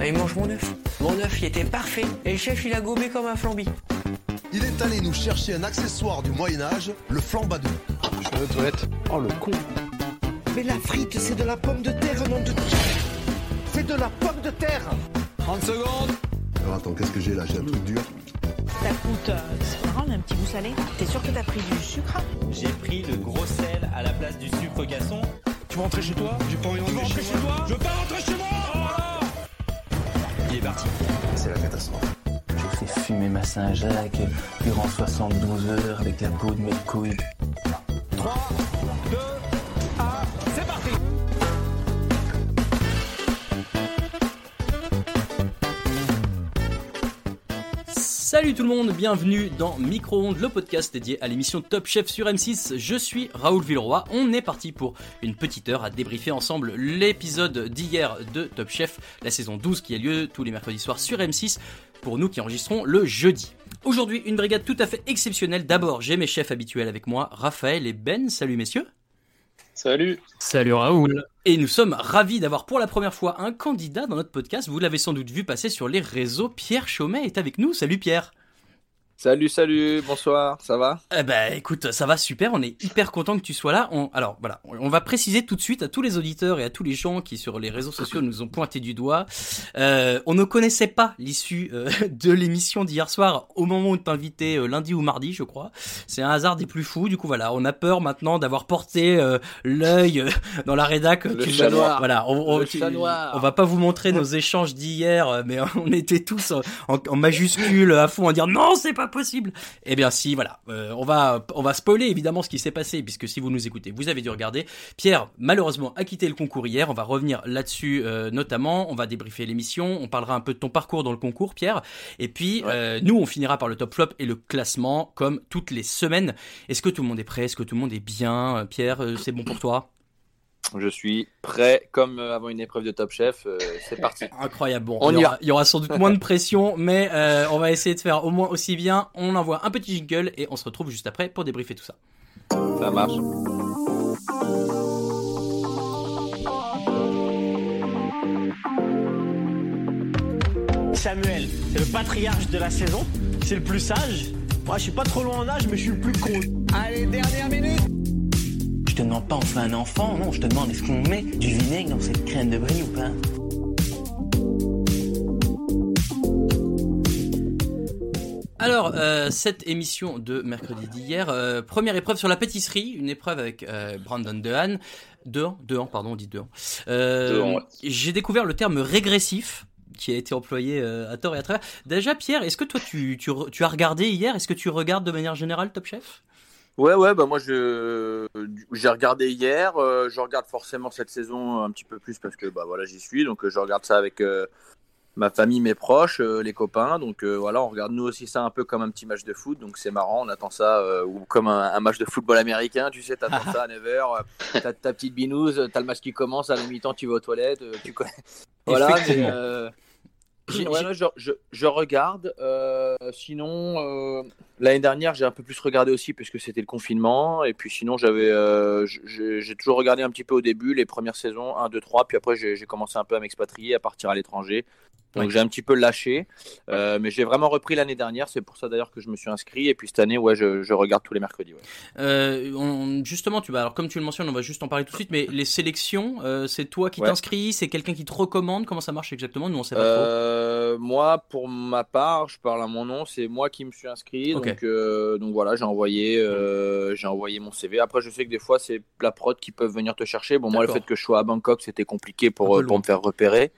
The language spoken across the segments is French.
Allez, mange mon œuf. Mon œuf, il était parfait. Et le chef, il a gobé comme un flambi. Il est allé nous chercher un accessoire du Moyen-Âge, le flambadou. Je vais aux toilettes. Oh le con. Mais la frite, c'est de la pomme de terre, nom de... C'est de la pomme de terre 30 secondes. Alors attends, qu'est-ce que j'ai là? J'ai un truc dur. Ça coûte, euh, c'est pas grave, un petit goût salé. T'es sûr que t'as pris du sucre? J'ai pris le gros sel à la place du sucre gasson. Tu veux rentrer chez toi? J'ai pas envie de rentrer chez, toi? Je veux pas rentrer chez moi Il est parti. C'est la catastrophe. Je fais fumer ma Saint-Jacques durant 72 heures avec la peau de mes couilles. 3, 2, Salut tout le monde, bienvenue dans Micro-ondes, le podcast dédié à l'émission Top Chef sur M6. Je suis Raoul Villeroy. On est parti pour une petite heure à débriefer ensemble l'épisode d'hier de Top Chef, la saison 12 qui a lieu tous les mercredis soirs sur M6 pour nous qui enregistrons le jeudi. Aujourd'hui, une brigade tout à fait exceptionnelle. D'abord, j'ai mes chefs habituels avec moi, Raphaël et Ben. Salut messieurs. Salut. Salut Raoul. Et nous sommes ravis d'avoir pour la première fois un candidat dans notre podcast. Vous l'avez sans doute vu passer sur les réseaux. Pierre Chaumet est avec nous. Salut Pierre. Salut, salut, bonsoir, ça va? Eh ben, écoute, ça va super. On est hyper content que tu sois là. On, alors voilà, on va préciser tout de suite à tous les auditeurs et à tous les gens qui sur les réseaux sociaux nous ont pointé du doigt. Euh, on ne connaissait pas l'issue euh, de l'émission d'hier soir au moment où on t'invitait euh, lundi ou mardi, je crois. C'est un hasard des plus fous. Du coup, voilà, on a peur maintenant d'avoir porté euh, l'œil euh, dans la rédac. Le Tu- chat noir. Voilà, on, on- Le chat noir. on va pas vous montrer nos échanges d'hier, mais on était tous en, en, en majuscule à fond à dire non, c'est pas possible. Eh bien si, voilà, Euh, on va on va spoiler évidemment ce qui s'est passé puisque si vous nous écoutez, vous avez dû regarder. Pierre malheureusement a quitté le concours hier. On va revenir là-dessus euh, notamment. On va débriefer l'émission. On parlera un peu de ton parcours dans le concours, Pierre. Et puis euh, nous, on finira par le top flop et le classement comme toutes les semaines. Est-ce que tout le monde est prêt? Est-ce que tout le monde est bien? Pierre, c'est bon pour toi? Je suis prêt comme euh, avant une épreuve de Top Chef, euh, c'est parti. Incroyable. Bon, On il, y y aura, il y aura sans doute moins de pression, mais euh, on va essayer de faire au moins aussi bien. On envoie un petit jingle et on se retrouve juste après pour débriefer tout ça. Ça marche. Samuel, c'est le patriarche de la saison, c'est le plus sage. Moi, je suis pas trop loin en âge, mais je suis le plus con. Allez, dernière minute Je te demande pas on fait un enfant, non, je te demande est-ce qu'on met du vinaigre dans cette crème de brie ou pas? Alors, euh, cette émission de mercredi d'hier, euh, première épreuve sur la pâtisserie, une épreuve avec euh, Brandon Dehan. Dehan, Dehan, pardon, on dit Dehan. Euh, Dehan, ouais. J'ai découvert le terme régressif qui a été employé euh, à tort et à travers. Déjà, Pierre, est-ce que toi, tu, tu, re- tu as regardé hier? Est-ce que tu regardes de manière générale Top Chef? Ouais, ouais, bah moi je j'ai regardé hier, euh, je regarde forcément cette saison un petit peu plus parce que bah voilà j'y suis, donc euh, je regarde ça avec euh, ma famille, mes proches, euh, les copains, donc voilà on regarde nous aussi ça un peu comme un petit match de foot, donc c'est marrant, on attend ça ou comme un, un match de football américain, tu sais, t'attends ça à 9h, t'as ta petite binouse, t'as le match qui commence, à la mi-temps tu vas aux toilettes, tu connais. Voilà, mais, Ouais, je, je- je regarde. euh, sinon, euh, l'année dernière, j'ai un peu plus regardé aussi parce que c'était le confinement. Et puis sinon, j'avais, euh, j'ai toujours regardé un petit peu au début, les premières saisons, 1, 2, 3. Puis après, j'ai commencé un peu à m'expatrier, à partir à l'étranger. Donc Ouais. j'ai un petit peu lâché, Euh, mais j'ai vraiment repris l'année dernière. C'est pour ça d'ailleurs que je me suis inscrit. Et puis cette année, ouais, je, je regarde tous les mercredis. ouais. Euh, on- justement, tu vas alors comme tu le mentionnes, on va juste en parler tout de suite. Mais les sélections, euh, c'est toi qui Ouais. t'inscris, c'est quelqu'un qui te recommande? Comment ça marche exactement? Nous, on sait pas trop. Moi, pour ma part, je parle à mon nom. C'est moi qui me suis inscrit. Donc, donc voilà, j'ai envoyé, j'ai envoyé mon CV. Après, je sais que des fois, c'est la prod qui peuvent venir te chercher. Bon, moi, le fait que je sois à Bangkok, c'était compliqué pour me faire repérer.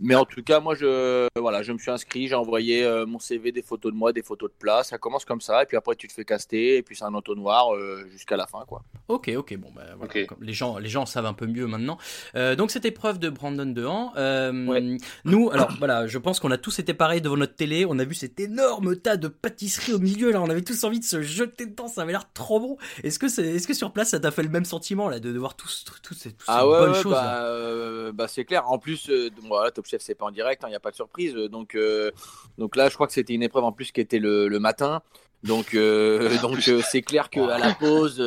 Mais en tout cas, moi, je, voilà, je me suis inscrit, j'ai envoyé euh, mon CV, des photos de moi, des photos de place. Ça commence comme ça, et puis après, tu te fais caster, et puis c'est un entonnoir euh, jusqu'à la fin, quoi. Ok, ok, bon, bah, voilà, Ok. comme les gens, les gens savent un peu mieux maintenant. Euh, donc cette épreuve de Brandon Dehan, euh, Ouais. nous, alors voilà, je pense qu'on a tous été pareils devant notre télé. On a vu cet énorme tas de pâtisseries au milieu là. On avait tous envie de se jeter dedans. Ça avait l'air trop bon. Est-ce que c'est, est-ce que sur place ça t'a fait le même sentiment là de, de voir tous, tous, tous ces, toutes ces Ah ouais, bonnes ouais, choses bah, euh, bah, c'est clair. En plus, euh, voilà, Top Chef c'est pas en direct, il n'y a pas de surprise. Donc, euh, donc là, je crois que c'était une épreuve en plus qui était le, le matin. Donc, euh, donc euh, c'est clair qu'à la pause,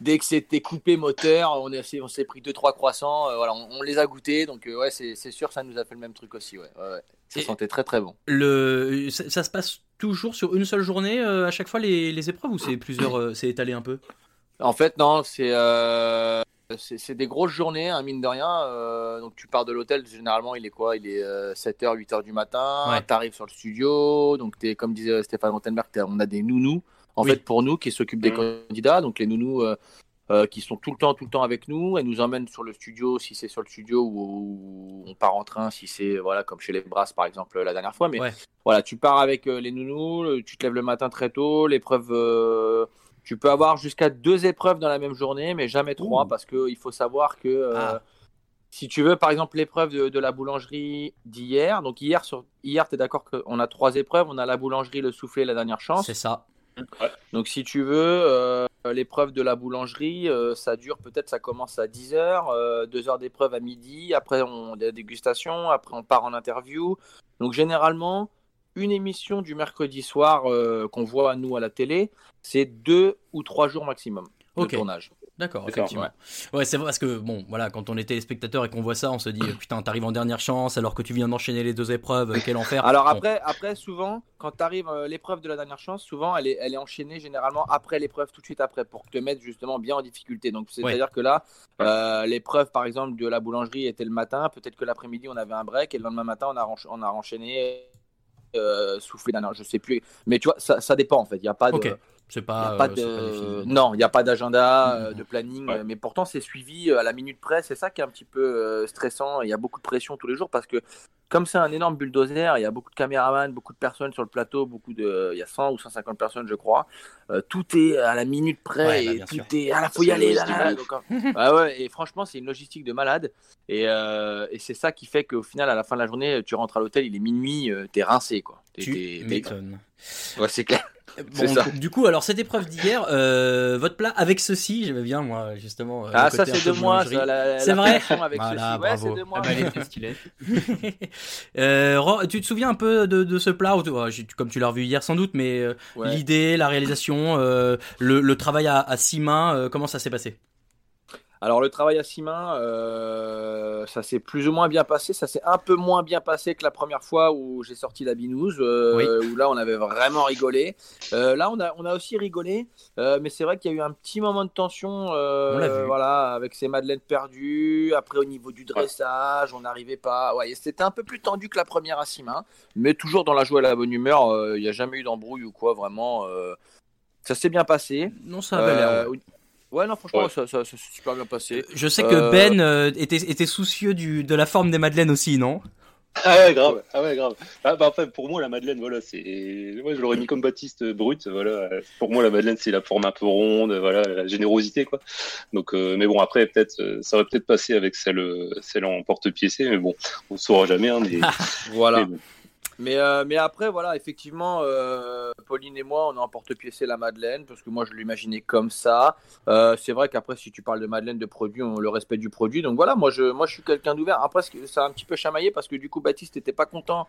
dès que c'était coupé moteur, on est- on s'est pris deux trois croissants. euh, voilà, on, on les a goûtés. Donc euh, ouais, c'est sûr, ça nous a fait le même truc aussi. Ouais, ouais, ouais. Ça sentait très très bon. Le, ça, ça se passe toujours sur une seule journée euh, à chaque fois les, les épreuves ou c'est plusieurs, c'est étalé un peu? En fait, non, c'est c'est c'est des grosses journées, hein, mine de rien. Euh, donc, tu pars de l'hôtel, généralement, il est quoi? Il est 7h, 8h du matin. Ouais. Tu arrives sur le studio. Donc, es, comme disait Stéphane Rottenberg, on a des nounous, en Oui. fait, pour nous, qui s'occupent des Mhm. candidats. Donc, les nounous euh, euh, qui sont tout le temps, tout le temps avec nous. Elles nous emmènent sur le studio, si c'est sur le studio, ou on part en train, si c'est, voilà, comme chez les Brasses, par exemple, la dernière fois. Mais Ouais. voilà, tu pars avec euh, les nounous, tu te lèves le matin très tôt, l'épreuve, euh, tu peux avoir jusqu'à deux épreuves dans la même journée, mais jamais trois, Ouh. parce qu'il faut savoir que euh, Ah. si tu veux, par exemple, l'épreuve de, de la boulangerie d'hier, donc hier, sur, hier tu es d'accord qu'on a trois épreuves, on a la boulangerie, le soufflé, la dernière chance. C'est ça. Donc si tu veux, euh, l'épreuve de la boulangerie, euh, ça dure peut-être, ça commence à 10h, 2 heures d'épreuve à midi, après on a la dégustation, après on part en interview. Donc généralement, une émission du mercredi soir euh, qu'on voit nous à la télé, c'est deux ou trois jours maximum de tournage. D'accord, effectivement. Ouais, c'est vrai parce que bon, voilà, quand on est téléspectateur et qu'on voit ça, on se dit euh, putain, t'arrives en dernière chance alors que tu viens d'enchaîner les deux épreuves, euh, quel enfer. Alors Bon. après, après souvent, quand tu arrives l'épreuve de la dernière chance, souvent elle est, elle est enchaînée généralement après l'épreuve, tout de suite après, pour te mettre justement bien en difficulté. Donc c'est-à-dire que là, euh, l'épreuve par exemple de la boulangerie était le matin, peut-être que l'après-midi on avait un break et le lendemain matin on a, on a enchaîné euh, soufflé d'un je sais plus. Mais tu vois, ça, ça dépend en fait. Il n'y a pas de. C'est il y pas, a pas euh, pas de... défini. non, il n'y a pas d'agenda, euh, Mhm. de planning, Ouais. euh, mais pourtant c'est suivi euh, à la minute près. C'est ça qui est un petit peu euh, stressant. Il y a beaucoup de pression tous les jours parce que comme c'est un énorme bulldozer, il y a beaucoup de caméramans, beaucoup de personnes sur le plateau, beaucoup de, il y a 100 ou 150 personnes, je crois. Euh, tout est à la minute près Ouais, bah, et bien tout sûr. est, ah là, faut y aller. Là, Donc, euh, ah ouais, et franchement, c'est une logistique de malade. Et, euh, et c'est ça qui fait qu'au final, à la fin de la journée, tu rentres à l'hôtel, il est minuit, euh, t'es rincé, quoi. T'es- Tu m'étonnes. Ouais, c'est clair. Bon, ça. du coup, alors cette épreuve d'hier, euh, votre plat avec ceci, j'aimais bien moi justement. euh, Ah, ça c'est de moi, C'est vrai avec Voilà, ceci. Ouais, de moi. Ah bah. Euh, Ro- tu te souviens un peu de, de ce plat Comme tu l'as revu hier sans doute, mais euh, Ouais. l'idée, la réalisation, euh, le, le travail à, à six mains, euh, comment ça s'est passé? Alors le travail à six mains, euh, ça s'est plus ou moins bien passé. Ça s'est un peu moins bien passé que la première fois où j'ai sorti la binouse, euh, où là on avait vraiment rigolé. Euh, là on a, on a aussi rigolé, euh, mais c'est vrai qu'il y a eu un petit moment de tension, euh, On l'a vu. voilà, avec ces madeleines perdues. Après au niveau du dressage, on n'arrivait pas. Ouais, c'était un peu plus tendu que la première à six mains, mais toujours dans la joie et la bonne humeur. euh, Il n'y a jamais eu d'embrouille ou quoi, vraiment. euh, ça s'est bien passé. Non, ça avait l'air. Euh, ouais. Ouais, non, franchement, Ouais. ça, ça- ça s'est super bien passé. Je sais que euh, Ben euh, était, était soucieux du, de la forme des madeleines aussi, non? Ah ouais, grave. Ah ouais, grave. Ah, bah, après, pour moi, la Madeleine, voilà, c'est. Moi, je l'aurais mis comme Baptiste euh, brut. Voilà. Pour moi, la Madeleine, c'est la forme un peu ronde, voilà, la générosité, quoi. Donc, euh, mais bon, après, peut-être, euh, ça aurait peut-être passé avec celle, euh, celle en porte-piécé, mais bon, on saura jamais. Hein, mais... Voilà. mais bon. Mais, euh, mais après, voilà, effectivement, euh, Pauline et moi, on a emporte-piécé la Madeleine, parce que moi, je l'imaginais comme ça. Euh, c'est vrai qu'après, si tu parles de Madeleine, de produit, on le respect du produit. Donc voilà, moi, je, moi, je suis quelqu'un d'ouvert. Après, ça a un petit peu chamaillé, parce que du coup, Baptiste n'était pas content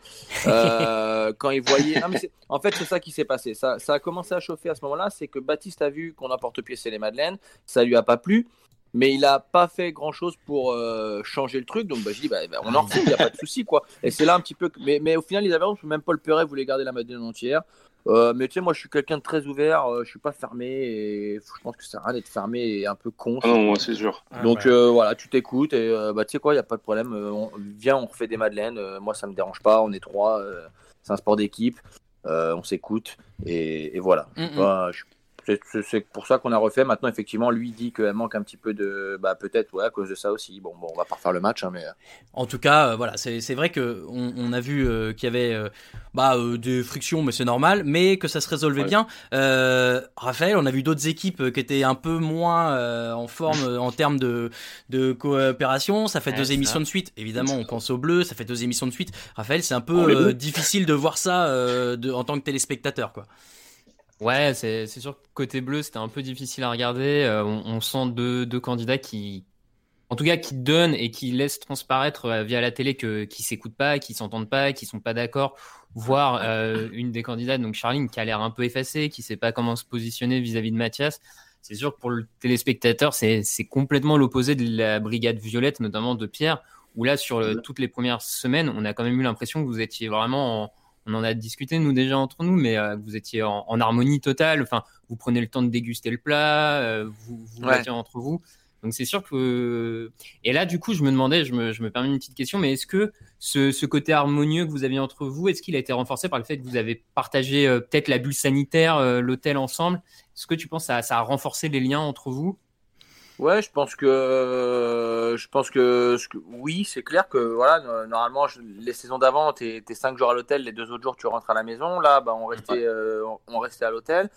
euh, quand il voyait. Non, mais en fait, c'est ça qui s'est passé. Ça, ça a commencé à chauffer à ce moment-là. C'est que Baptiste a vu qu'on emporte-piécé les Madeleines. Ça lui a pas plu. Mais il a pas fait grand chose pour euh, changer le truc. Donc bah, je dis, bah, bah, on en refait, il n'y a pas de souci quoi. Et c'est là un petit peu. que- Mais, mais au final, ils avaient raison, même Paul Perret voulait garder la Madeleine entière. Euh, mais tu sais, moi je suis quelqu'un de très ouvert, euh, je suis pas fermé et je pense que ça sert à rien d'être fermé et un peu con. Ah non, moi, c'est sûr. Donc euh, voilà, tu t'écoutes et euh, bah, tu sais quoi, il n'y a pas de problème. euh, on, viens, on refait des madeleines. euh, moi, ça me dérange pas. On est trois. euh, c'est un sport d'équipe. euh, on s'écoute et, et voilà. Je suis Mhm. pas- je- c'est- c'est pour ça qu'on a refait. Maintenant, effectivement, lui dit qu'elle manque un petit peu de. Bah, peut-être, ouais, à cause de ça aussi. Bon, bon on va pas refaire le match, hein, mais. euh, En tout cas, euh, voilà, c'est vrai que on, a vu euh, qu'il y avait euh, bah, des frictions, mais c'est normal, mais que ça se résolvait Ouais. bien. Raphaël, on a vu d'autres équipes qui étaient un peu moins en forme en termes de, de coopération. Ça fait Ouais, deux émissions de suite. Évidemment, on pense au bleu. Ça fait deux émissions de suite. Raphaël, c'est un peu Oh, bleus. difficile de voir ça de, en tant que téléspectateur, quoi. Ouais, c'est sûr que côté bleu, c'était un peu difficile à regarder. Euh, on, on sent deux, deux candidats qui, en tout cas, qui donnent et qui laissent transparaître euh, via la télé que qui s'écoutent pas, qui s'entendent pas, qui sont pas d'accord. Voire euh, une des candidates, donc Charline, qui a l'air un peu effacée, qui sait pas comment se positionner vis-à-vis de Mathias. C'est sûr que pour le téléspectateur, c'est c'est complètement l'opposé de la brigade violette, notamment de Pierre, où là, sur le- toutes les premières semaines, on a quand même eu l'impression que vous étiez vraiment en, on en a discuté nous déjà entre nous, mais euh, vous étiez en, en harmonie totale. Enfin, vous prenez le temps de déguster le plat, euh, vous vous Ouais. entre vous. Donc c'est sûr que. Et là, du coup, je me demandais, je me, je me permets une petite question, mais est-ce que ce, ce côté harmonieux que vous aviez entre vous, est-ce qu'il a été renforcé par le fait que vous avez partagé euh, peut-être la bulle sanitaire, l'hôtel ensemble? Est-ce que tu penses que ça, ça a renforcé les liens entre vous? Ouais, je pense que je pense que, oui, c'est clair que voilà, no- normalement les saisons d'avant, t'es es cinq jours à l'hôtel, les deux autres jours tu rentres à la maison. Là, bah on restait euh, on- restait à l'hôtel.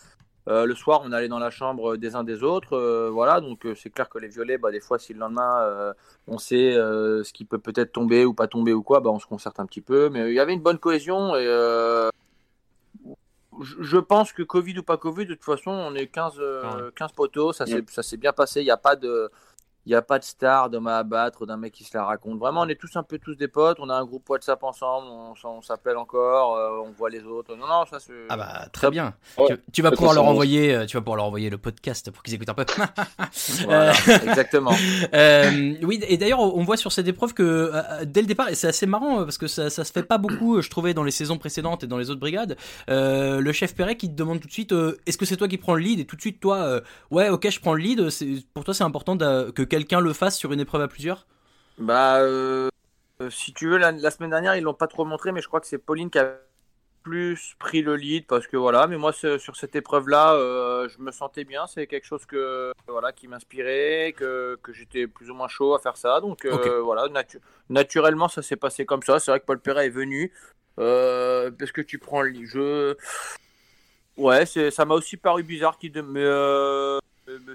Euh, le soir, on allait dans la chambre des uns des autres. euh, voilà, donc euh, c'est clair que les violets, bah des fois, si le lendemain euh, on sait euh, ce qui peut peut-être tomber ou pas tomber ou quoi, bah on se concerte un petit peu. Mais il y avait une bonne cohésion et euh, je pense que Covid ou pas Covid, de toute façon, on est 15, euh, 15 poteaux, ça s'est ça s'est bien passé. Il n'y a pas de, il y a pas de star, d'homme à abattre, d'un mec qui se la raconte. Vraiment, on est tous un peu tous des potes. On a un groupe WhatsApp ensemble, on, s'appelle encore, euh, on voit les autres. Non, non, ça c'est. Ah bah très bien. Ouais. Tu, tu vas pouvoir leur envoyer, euh, tu vas pouvoir leur envoyer le podcast pour qu'ils écoutent un peu. Voilà, Euh, exactement. euh, oui, et d'ailleurs, on voit sur cette épreuve que euh, dès le départ, et c'est assez marrant parce que ça, ça se fait pas beaucoup, je trouvais, dans les saisons précédentes et dans les autres brigades. euh, le chef Perret qui te demande tout de suite, euh, est-ce que c'est toi qui prends le lead? Et tout de suite, toi, euh, ouais, ok, je prends le lead. Pour toi, c'est important que quelqu'un le fasse sur une épreuve à plusieurs? Bah, euh, si tu veux, la, la semaine dernière, ils l'ont pas trop montré, mais je crois que c'est Pauline qui a plus pris le lead parce que voilà. Mais moi, sur cette épreuve-là, euh, je me sentais bien. C'est quelque chose que voilà qui m'inspirait, que, que j'étais plus ou moins chaud à faire ça. Donc euh, voilà, natu- naturellement, ça s'est passé comme ça. C'est vrai que Paul Perret est venu parce que tu prends le lead. Je Ouais, ça m'a aussi paru bizarre qu'il de... mais euh,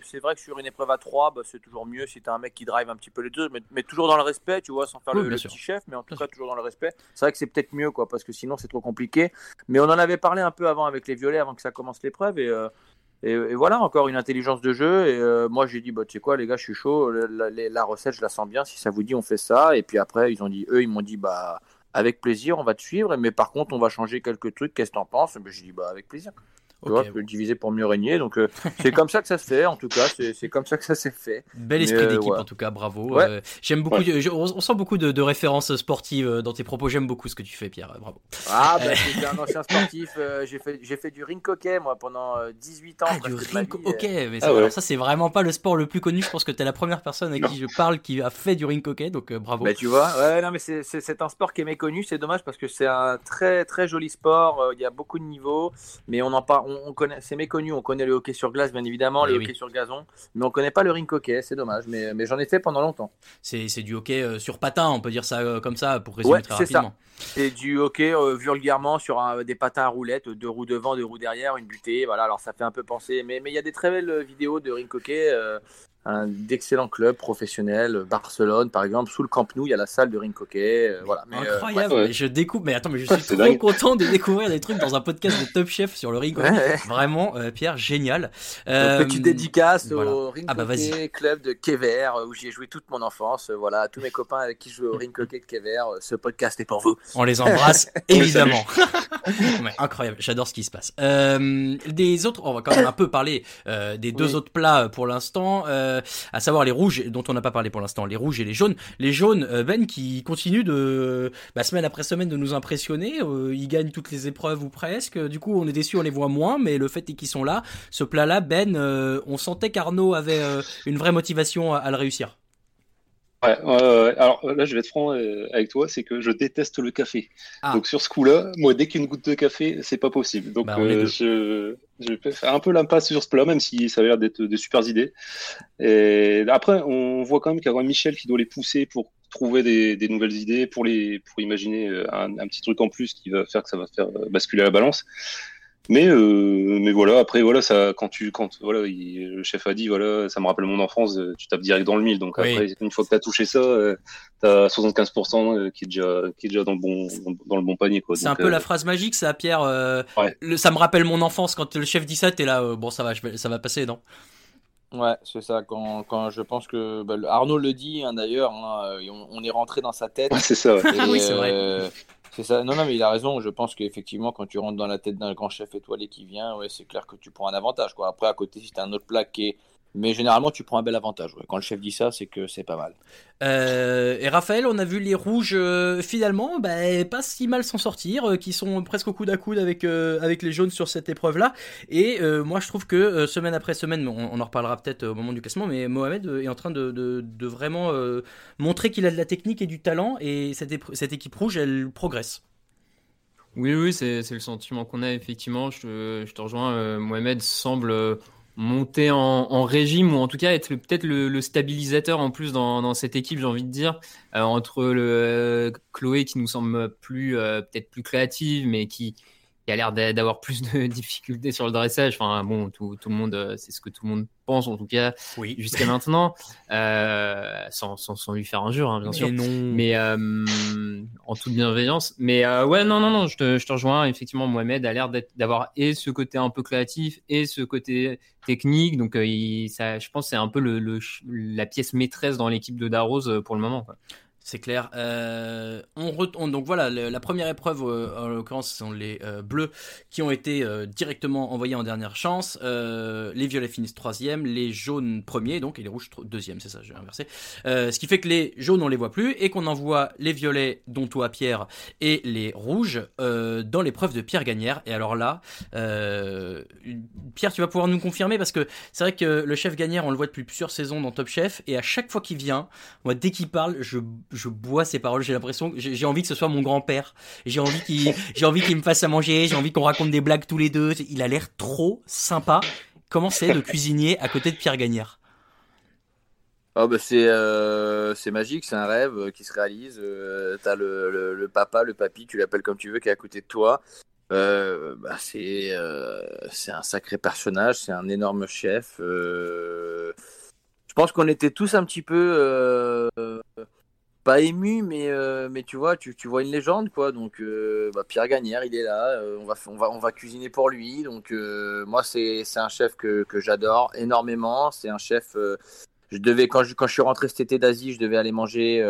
c'est vrai que sur une épreuve à 3, bah, c'est toujours mieux si t'as un mec qui drive un petit peu les deux, mais, mais toujours dans le respect, tu vois, sans faire Oui, le, petit chef, mais en tout cas toujours dans le respect. C'est vrai que c'est peut-être mieux, quoi, parce que sinon c'est trop compliqué. Mais on en avait parlé un peu avant avec les violets, avant que ça commence l'épreuve, et, euh, et, et voilà, encore une intelligence de jeu. Et euh, moi j'ai dit, bah, tu sais quoi, les gars, je suis chaud, la, la- la recette, je la sens bien, si ça vous dit, on fait ça. Et puis après, ils ont dit, eux, ils m'ont dit, bah, avec plaisir, on va te suivre, mais par contre, on va changer quelques trucs, qu'est-ce que t'en penses? Ben, J'ai dit, bah, avec plaisir. Tu Ok. vois, diviser pour mieux régner. Donc, euh, c'est comme ça que ça se fait, en tout cas. C'est comme ça que ça s'est fait. Bel esprit euh, d'équipe ouais. en tout cas, bravo. Ouais. Euh, J'aime beaucoup. Ouais. je- on, on sent beaucoup de, de références sportives dans tes propos. J'aime beaucoup ce que tu fais, Pierre. Bravo. Ah, bah, j'étais un ancien sportif. j'ai fait, du ring hockey, moi, pendant euh, 18 ans. Ah, du vie, hockey, mais ça, alors ça c'est vraiment pas le sport le plus connu. Je pense que t'es la première personne à qui je parle qui a fait du ring hockey, donc bravo. Bah, tu vois, ouais, non, mais c'est- un sport qui est méconnu. C'est dommage parce que c'est un très très joli sport. Il y a beaucoup de niveaux, mais on en parle, on, on connaît, c'est méconnu. On connaît le hockey sur glace, bien évidemment, Oui, le oui. hockey sur gazon, mais on connaît pas le ring hockey. C'est dommage, mais, mais j'en ai fait pendant longtemps. C'est c'est du hockey euh, sur patin, on peut dire ça euh, comme ça pour résumer Ouais, très ça. rapidement. C'est du hockey euh, vulgairement sur un- des patins à roulettes, deux roues devant, deux roues derrière, une butée. Voilà, alors ça fait un peu penser. Mais mais il y a des très belles vidéos de rink hockey. euh, un d'excellents clubs professionnels, Barcelone par exemple, sous le Camp Nou, il y a la salle de rink hockey. euh, voilà. Mais, euh, Incroyable. ouais. Je découvre, mais attends, mais je Ouais, suis trop dingue. content de découvrir des trucs dans un podcast de Top Chef sur le ring hockey. Ouais. Vraiment, euh, Pierre, génial. Donc, petite dédicace voilà. au Ring Ah bah. Hockey Club de Kever où j'y ai joué toute mon enfance. Voilà, tous mes copains avec qui je joue au Ring Hockey de Kever, ce podcast est pour vous. On les embrasse, évidemment. Incroyable, j'adore ce qui se passe. Euh, des autres, on va quand même un peu parler euh, des deux autres plats pour l'instant. Euh, euh, à savoir les rouges dont on n'a pas parlé pour l'instant, les rouges et les jaunes. Les jaunes, euh, Ben, qui continuent de bah, semaine après semaine de nous impressionner. Euh, ils gagnent toutes les épreuves ou presque. Du coup, on est déçu, on les voit moins, mais le fait est qu'ils sont là. Ce plat-là, Ben, on sentait qu'Arnaud avait une vraie motivation à, à le réussir. Ouais, alors là, je vais être franc euh, avec toi, c'est que je déteste le café. Ah. Donc sur ce coup-là, moi, dès qu'une goutte de café, c'est pas possible. Donc Bah, euh, je, je vais faire un peu l'impasse sur ce plat, même si ça a l'air d'être des super idées. Et après, on voit quand même qu'il y a Michel qui doit les pousser pour trouver des, nouvelles idées, pour les, pour imaginer euh, un, un petit truc en plus qui va faire que ça va faire euh, basculer la balance. Mais euh, mais voilà après voilà ça quand tu quand voilà il- le chef a dit voilà ça me rappelle mon enfance euh, tu tapes direct dans le mille donc Oui. après une fois que tu as touché ça euh, t'as 75% euh, qui est déjà qui est déjà dans le bon dans le bon panier quoi C'est un peu euh, la phrase magique, ça, Pierre. euh, Ouais. le- ça me rappelle mon enfance quand le chef dit ça. T'es là, euh, bon, ça va, je vais- ça va passer, non? Ouais, c'est ça. Quand, quand je pense que bah, Arnaud le dit hein, d'ailleurs, hein, euh, on, on est rentré dans sa tête. Ouais, c'est ça, ouais. Et, Oui, c'est vrai. C'est ça. Non, non, mais il a raison. Je pense qu'effectivement, quand tu rentres dans la tête d'un grand chef étoilé qui vient, ouais, c'est clair que tu prends un avantage. Quoi. Après, à côté, si t'as un autre plat qui est. Mais généralement, tu prends un bel avantage. ouais. Quand le chef dit ça, c'est que c'est pas mal. Euh, et Raphaël, on a vu les rouges euh, finalement bah, pas si mal s'en sortir, euh, qui sont presque au coude à coude avec, euh, avec les jaunes sur cette épreuve-là. Et euh, moi je trouve que euh, semaine après semaine, on, on en reparlera peut-être au moment du classement, mais Mohamed est en train de, de, de vraiment euh, montrer qu'il a de la technique et du talent, et cette, équipe rouge, elle progresse. Oui, oui, c'est le sentiment qu'on a, effectivement. Je, te- je te rejoins, euh, Mohamed semble euh, monter en, régime, ou en tout cas être peut-être le, stabilisateur en plus dans, dans cette équipe, j'ai envie de dire. Euh, entre le euh, Chloé qui nous semble plus euh, peut-être plus créative, mais qui, qui a l'air d'a- d'avoir plus de difficultés sur le dressage. Enfin, bon, tout, tout le monde, euh, c'est ce que tout le monde pense, en tout cas, Oui. jusqu'à maintenant, euh, sans, sans, sans lui faire injure, hein, bien sûr. Mais non. Mais euh, en toute bienveillance. Mais euh, ouais, non, non, non, je te, je te rejoins. Effectivement, Mohamed a l'air d'avoir et ce côté un peu créatif et ce côté technique. Donc, euh, il, ça, je pense que c'est un peu le, le la pièce maîtresse dans l'équipe de Darroze euh, pour le moment. Quoi. C'est clair. Euh, on retourne donc voilà la première épreuve euh, en l'occurrence ce sont les euh, bleus qui ont été directement envoyés en dernière chance. Les violets finissent troisième, les jaunes premiers donc et les rouges deuxième c'est ça j'ai inversé. Ce qui fait que les jaunes on les voit plus et qu'on envoie les violets dont toi Pierre et les rouges dans l'épreuve de Pierre Gagnère. Et alors là Pierre tu vas pouvoir nous confirmer parce que c'est vrai que le chef Gagnère on le voit depuis plusieurs saisons dans Top Chef et à chaque fois qu'il vient moi, dès qu'il parle, je, je bois ses paroles. J'ai l'impression que j'ai envie que ce soit mon grand-père. J'ai envie qu'il, me fasse à manger. J'ai envie qu'on raconte des blagues tous les deux. Il a l'air trop sympa. Comment c'est de cuisinier à côté de Pierre Gagnère? Ah bah c'est euh, c'est magique, c'est un rêve qui se réalise. Euh, T'as le, le, papa, le papy, tu l'appelles comme tu veux, qui est à côté de toi. Euh, bah c'est un sacré personnage, c'est un énorme chef. Je pense qu'on était tous un petit peu pas émus, mais euh, tu vois, tu, vois une légende quoi. Donc euh, bah, Pierre Gagnère, il est là. euh, on va on va cuisiner pour lui. Donc moi c'est un chef que j'adore énormément. C'est un chef. je devais quand je quand je suis rentré cet été d'Asie, je devais aller manger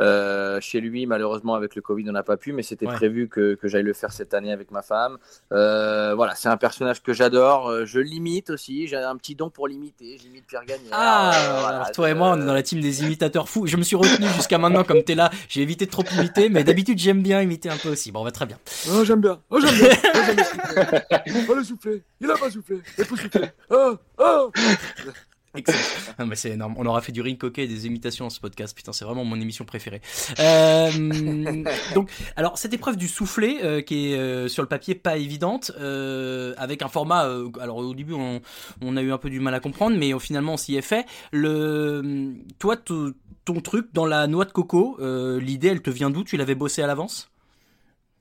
euh, chez lui. Malheureusement avec le Covid, on n'a pas pu, mais c'était Ouais. prévu que que j'aille le faire cette année avec ma femme. Euh, voilà, c'est un personnage que j'adore. Euh, Je l'imite aussi. J'ai un petit don pour l'imiter. J'imite Pierre Gagnère. Ah, voilà. alors toi et moi, on est dans la team des imitateurs fous. Je me suis retenu jusqu'à maintenant, comme t'es là. J'ai évité de trop imiter, mais d'habitude, j'aime bien imiter un peu aussi. Bon, va très bien. Oh, j'aime bien. Oh, j'aime bien. Oh, j'aime bien. Oh, le souffler. Il a pas soufflé. Il peut souffler. Oh, oh. Excellent. Non, mais c'est énorme. On aura fait du ring coquet et des imitations dans ce podcast. Putain, c'est vraiment mon émission préférée. Euh, donc, alors cette épreuve du soufflet euh, qui est euh, sur le papier pas évidente, euh, avec un format. euh, alors au début, on, on a eu un peu du mal à comprendre, mais euh, finalement, on s'y est fait. Le, toi, ton truc dans la noix de coco, euh, l'idée, elle te vient d'où? Tu l'avais bossé à l'avance?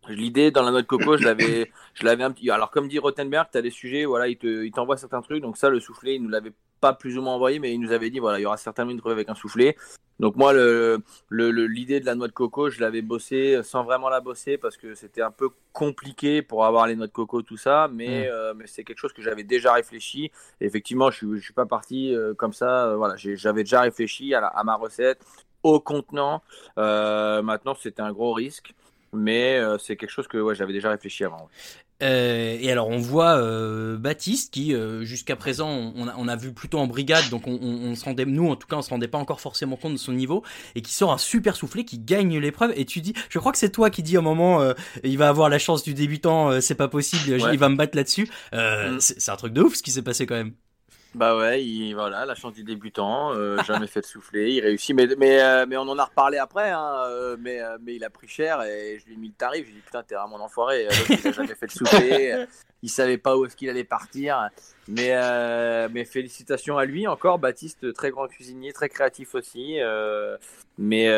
L'idée dans la noix de coco, je l'avais, je l'avais un petit. Alors comme dit Rottenberg, tu as des sujets, voilà, il te, il t'envoie certains trucs. Donc ça, le soufflet, il nous l'avait pas plus ou moins envoyé, mais il nous avait dit voilà, il y aura certainement une trouver avec un soufflet. Donc moi, le, le, le- l'idée de la noix de coco, je l'avais bossé sans vraiment la bosser parce que c'était un peu compliqué pour avoir les noix de coco, tout ça. Mais, Mm. euh, mais c'est quelque chose que j'avais déjà réfléchi. Et effectivement, je suis, je suis pas parti euh, comme ça. euh, voilà, j'avais déjà réfléchi à, la- à ma recette, au contenant. Euh, maintenant, c'était un gros risque. Mais euh, c'est quelque chose que ouais, j'avais déjà réfléchi avant. Euh, et alors on voit euh, Baptiste qui euh, jusqu'à présent on a, on a vu plutôt en brigade donc on, on, on se rendait nous en tout cas on se rendait pas encore forcément compte de son niveau et qui sort un super soufflé qui gagne l'épreuve et tu dis je crois que c'est toi qui dis à un moment euh, il va avoir la chance du débutant euh, c'est pas possible Ouais. il va me battre là-dessus euh, Mm. c'est c'est un truc de ouf ce qui s'est passé quand même Bah ouais, il, voilà, la chance du débutant, euh, jamais fait de souffler, il réussit, mais, mais, euh, mais on en a reparlé après, hein, euh, mais, mais il a pris cher et je lui ai mis le tarif, je lui ai dit putain t'es vraiment un enfoiré, il a jamais fait de souffler, il savait pas où est-ce qu'il allait partir, mais, mais félicitations à lui encore, Baptiste, très grand cuisinier, très créatif aussi, mais,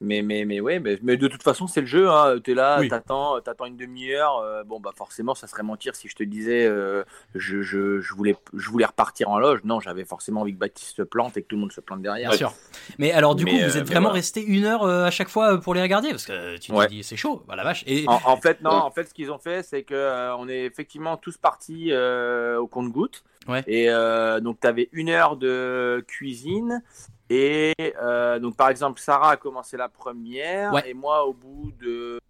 mais, mais, mais ouais, mais, mais de toute façon c'est le jeu, hein, t'es là, Oui. t'attends, t'attends une demi-heure, euh, bon bah forcément ça serait mentir si je te disais euh, je, je, je, voulais, je voulais repartir en loge. Non, j'avais forcément envie que Baptiste se plante et que tout le monde se plante derrière. bien sûr mais alors du Mais, coup euh, vous êtes mais vraiment voilà. resté une heure euh, à chaque fois euh, pour les regarder? Parce que tu te Ouais. dis c'est chaud bah la vache et En, en fait, non, en fait, ce qu'ils ont fait, c'est que euh, on est effectivement tous partis euh, au compte-goutte. Ouais. Et euh, donc, tu avais une heure de cuisine. Et euh, donc, par exemple, Sarah a commencé la première. Ouais. Et moi, au bout de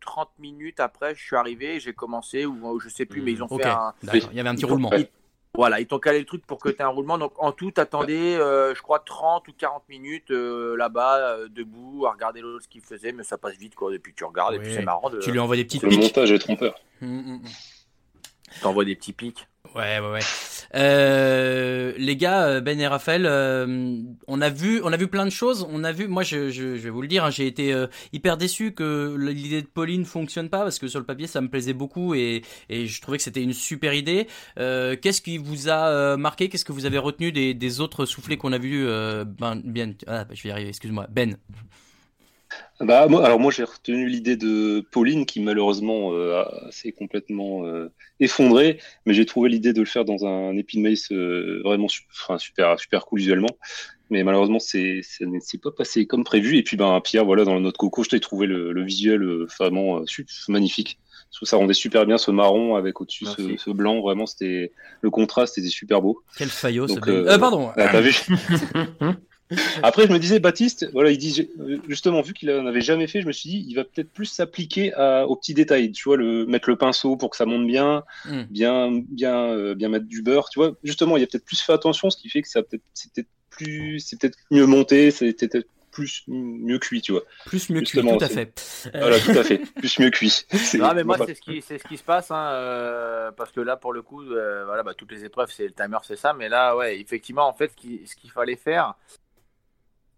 30 minutes après, je suis arrivé, j'ai commencé, ou ou je sais plus, mais ils ont ok fait un. il y avait un petit roulement ils- Voilà, ils t'ont calé le truc pour que tu aies un roulement. Donc en tout, t'attendais, euh, je crois, 30 ou 40 minutes euh, là-bas, euh, debout, à regarder l'autre ce qu'il faisait, mais ça passe vite, quoi. Et puis tu regardes, et puis c'est marrant. De... tu lui envoies des petites Le piques montage est trompeur. Mm, mm, mm. T'envoies des petits pics. Ouais, ouais, ouais. Euh, les gars, euh, Ben et Raphaël, euh, on a vu, on a vu plein de choses. On a vu, moi, je, je, je vais vous le dire, hein, j'ai été euh, hyper déçu que l'idée de Pauline fonctionne pas parce que sur le papier, ça me plaisait beaucoup et, et je trouvais que c'était une super idée. Qu'est-ce qui vous a marqué? Qu'est-ce que vous avez retenu des, des autres soufflets qu'on a vus Ben, bien, ah, je vais y arriver. Excuse-moi, Ben. Bah, moi, alors moi j'ai retenu l'idée de Pauline qui malheureusement euh, s'est complètement euh, effondrée, mais j'ai trouvé l'idée de le faire dans un Epic Mace euh, vraiment enfin, super super cool visuellement. Mais malheureusement c'est ça ne s'est pas passé comme prévu. Et puis ben Pierre voilà dans notre coco je t'ai trouvé le, le visuel vraiment magnifique. Ça rendait super bien ce marron avec au-dessus ce, blanc vraiment c'était le contraste était super beau. Quel faillot, ce pardon. ah, t'as vu Après, je me disais, Baptiste, voilà, il dit, j'ai- justement, vu qu'il en avait jamais fait, je me suis dit, il va peut-être plus s'appliquer aux petits détails. Tu vois, le, mettre le pinceau pour que ça monte bien, Mm. bien, bien, euh, bien mettre du beurre. Tu vois, justement, il a peut-être plus fait attention, ce qui fait que ça peut-être, c'est peut-être plus, c'est peut-être mieux monté, c'est peut-être plus mieux cuit, tu vois. Plus mieux cuit, tout à fait. Euh, Voilà, tout à fait. Plus mieux cuit. Non, mais moi, c'est ce qui, c'est ce qui se passe, hein, euh, parce que là, pour le coup, euh, voilà, bah, toutes les épreuves, c'est le timer, c'est ça. Mais là, ouais, effectivement, en fait, ce qu'il fallait faire,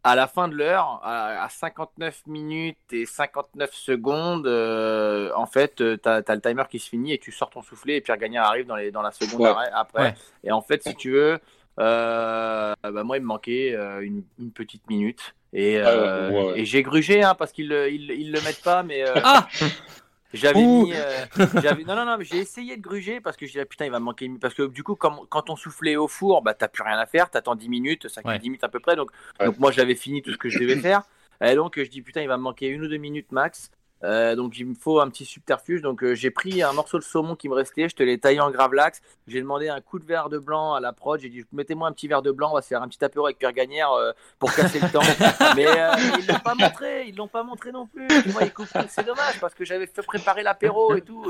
à la fin de l'heure, à, à 59 minutes et 59 secondes, euh, en fait, tu as, le timer qui se finit et tu sors ton soufflet et Pierre Gagnard arrive dans, les, dans la seconde Ouais. arrêt- après. Ouais. Et en fait, si tu veux, euh, bah, moi, il me manquait euh, une, une petite minute. Et, Ah ouais, euh, ouais, ouais. et j'ai grugé, hein, parce qu'ils le- ils, ils le mettent pas, mais. euh, Ah J'avais mis. euh, j'avais- non, non, non, mais j'ai essayé de gruger parce que je disais, putain, il va me manquer une minute. Parce que du coup, quand on soufflait au four, bah, t'as plus rien à faire, t'attends 10 minutes, ça fait Ouais. 10 minutes à peu près. Donc, Ouais. donc moi, j'avais fini tout ce que je devais faire. Et donc, je dis, putain, il va me manquer une ou deux minutes max. Euh, donc, il me faut un petit subterfuge. Donc, euh, j'ai pris un morceau de saumon qui me restait, je te l'ai taillé en gravlax. J'ai demandé un coup de verre de blanc à la prod. J'ai dit, mettez-moi un petit verre de blanc, on va se faire un petit apéro avec Pierre Gagnère euh, pour casser le temps. mais euh, ils l'ont pas montré, ils l'ont pas montré non plus. Coupent. C'est dommage parce que j'avais fait préparer l'apéro et tout.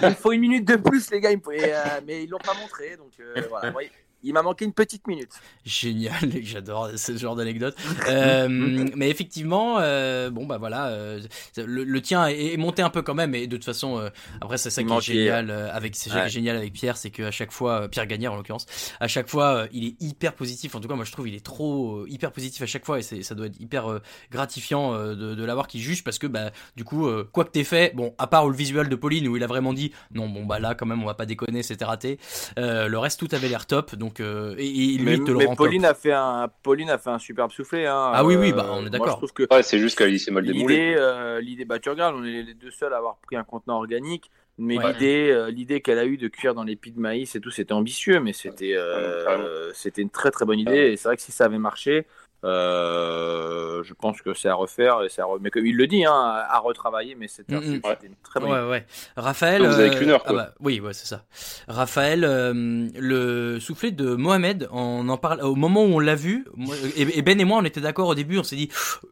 il me faut une minute de plus, les gars. et, euh, mais ils l'ont pas montré. Donc, euh, voilà. Moi, il m'a manqué une petite minute. Génial, j'adore ce genre d'anecdote. Euh, mais effectivement, euh, bon bah voilà, euh, le, le tien est, est monté un peu quand même. Et de toute façon, après c'est ça Il qui est génial avec c'est Ouais. génial avec Pierre, c'est qu'à chaque fois, Pierre Gagnère en l'occurrence, à chaque fois, il est hyper positif. En tout cas, moi je trouve il est trop hyper positif à chaque fois et ça doit être hyper gratifiant de, de l'avoir qui juge parce que bah du coup, quoi que t'aies fait, bon à part le visuel de Pauline où il a vraiment dit non bon bah là quand même on va pas déconner, c'était raté. Le reste tout avait l'air top donc euh, et, et lui mais il te le mais rend Pauline top. a fait un Pauline a fait un superbe soufflé. Hein. Ah oui, oui, Euh, bah, on est d'accord. je trouve que Ouais, c'est juste qu'elle s'est mal démoulée. L'idée, euh, l'idée, bah, tu regardes, on est les deux seuls à avoir pris un contenant organique. Mais Ouais. l'idée, euh, l'idée qu'elle a eue de cuire dans les pis de maïs et tout, c'était ambitieux, mais c'était, euh, c'était une très très bonne idée. Et c'est vrai que si ça avait marché, euh, je pense que c'est à refaire. Et c'est à re- Mais comme il le dit, hein, à retravailler, mais c'était, Mm, mm. une très bonne Ouais. Raphaël. Donc, vous avez euh, qu'une heure, ah quoi. bah, oui, ouais, c'est ça. Raphaël, euh, le soufflet de Mohamed, on en parle au moment où on l'a vu. moi- et, et Ben et moi, on était d'accord au début. On s'est dit,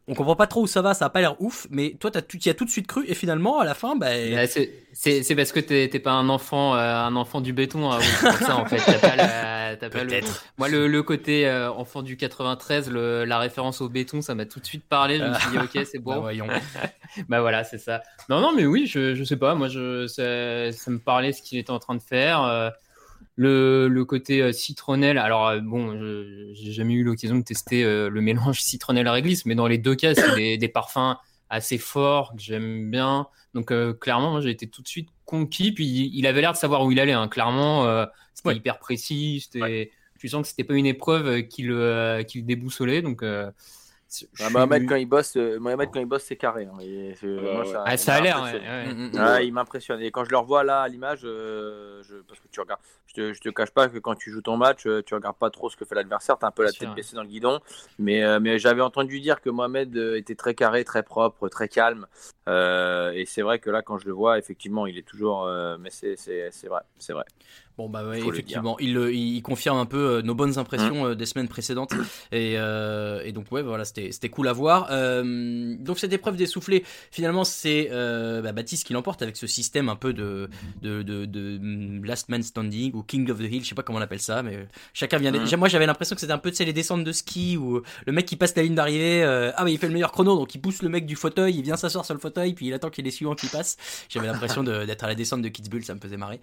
on comprend pas trop où ça va, ça a pas l'air ouf. Mais toi, t'as tout, y as tout de suite cru. Et finalement, à la fin, bah, Bah, c'est- c'est c'est parce que t'es t'es pas un enfant, euh, un enfant du béton. hein, oui, c'est pour ça en fait. T'as pas, la- t'as pas le. Moi, le, le côté euh, enfant du 93, le, la référence au béton, ça m'a tout de suite parlé. Je me suis dit, ok, c'est bah, bon. voyons. bah voilà, c'est ça. Non, non, mais oui, je, je sais pas. Moi, je, ça, ça me parlait ce qu'il était en train de faire. euh, le, le côté euh, citronnelle. Alors euh, bon, j'ai jamais eu l'occasion de tester euh, le mélange citronnelle réglisse, mais dans les deux cas, c'est des, des parfums assez forts que j'aime bien. Donc euh, clairement, j'ai été tout de suite conquis. Puis il, avait l'air de savoir où il allait. hein. Clairement, euh, c'était Ouais. hyper précis. C'était, tu sens que c'était pas une épreuve euh, qui le, euh, qui le déboussolait. Donc euh, Ah, suis- Mohamed, quand il bosse, euh, Mohamed, quand il bosse, c'est carré. hein. Et c'est- Ouais, moi, ouais. ça, Ah, ça a l'air. Ouais, impressionné. ouais. Ah, il m'impressionne. Et quand je le revois là à l'image, euh, je... parce que tu regardes, je te, je te cache pas que quand tu joues ton match, tu regardes pas trop ce que fait l'adversaire, t'as un peu la tête sûr. baissée dans le guidon. Mais, euh, mais j'avais entendu dire que Mohamed était très carré, très propre, très calme. Euh, et c'est vrai que là, quand je le vois, effectivement, il est toujours. euh, mais c'est c'est- c'est vrai, c'est vrai. Bon bah ouais, le effectivement, il, il confirme un peu euh, nos bonnes impressions euh, des semaines précédentes et, euh, et donc ouais voilà c'était cool à voir. Euh, donc cette épreuve des soufflets, finalement c'est euh, bah, Baptiste qui l'emporte avec ce système un peu de de, de de mm, last man standing ou king of the hill, je sais pas comment on appelle ça, mais chacun vient. Mhm. Moi j'avais l'impression que c'était un peu tu sais les descentes de ski où le mec qui passe la ligne d'arrivée, ah mais il fait le meilleur chrono donc il pousse le mec du fauteuil, il vient s'asseoir sur le fauteuil puis il attend qu'il y ait les suivants qui passent. J'avais l'impression d'être à la descente de Kitzbühel, ça me faisait marrer.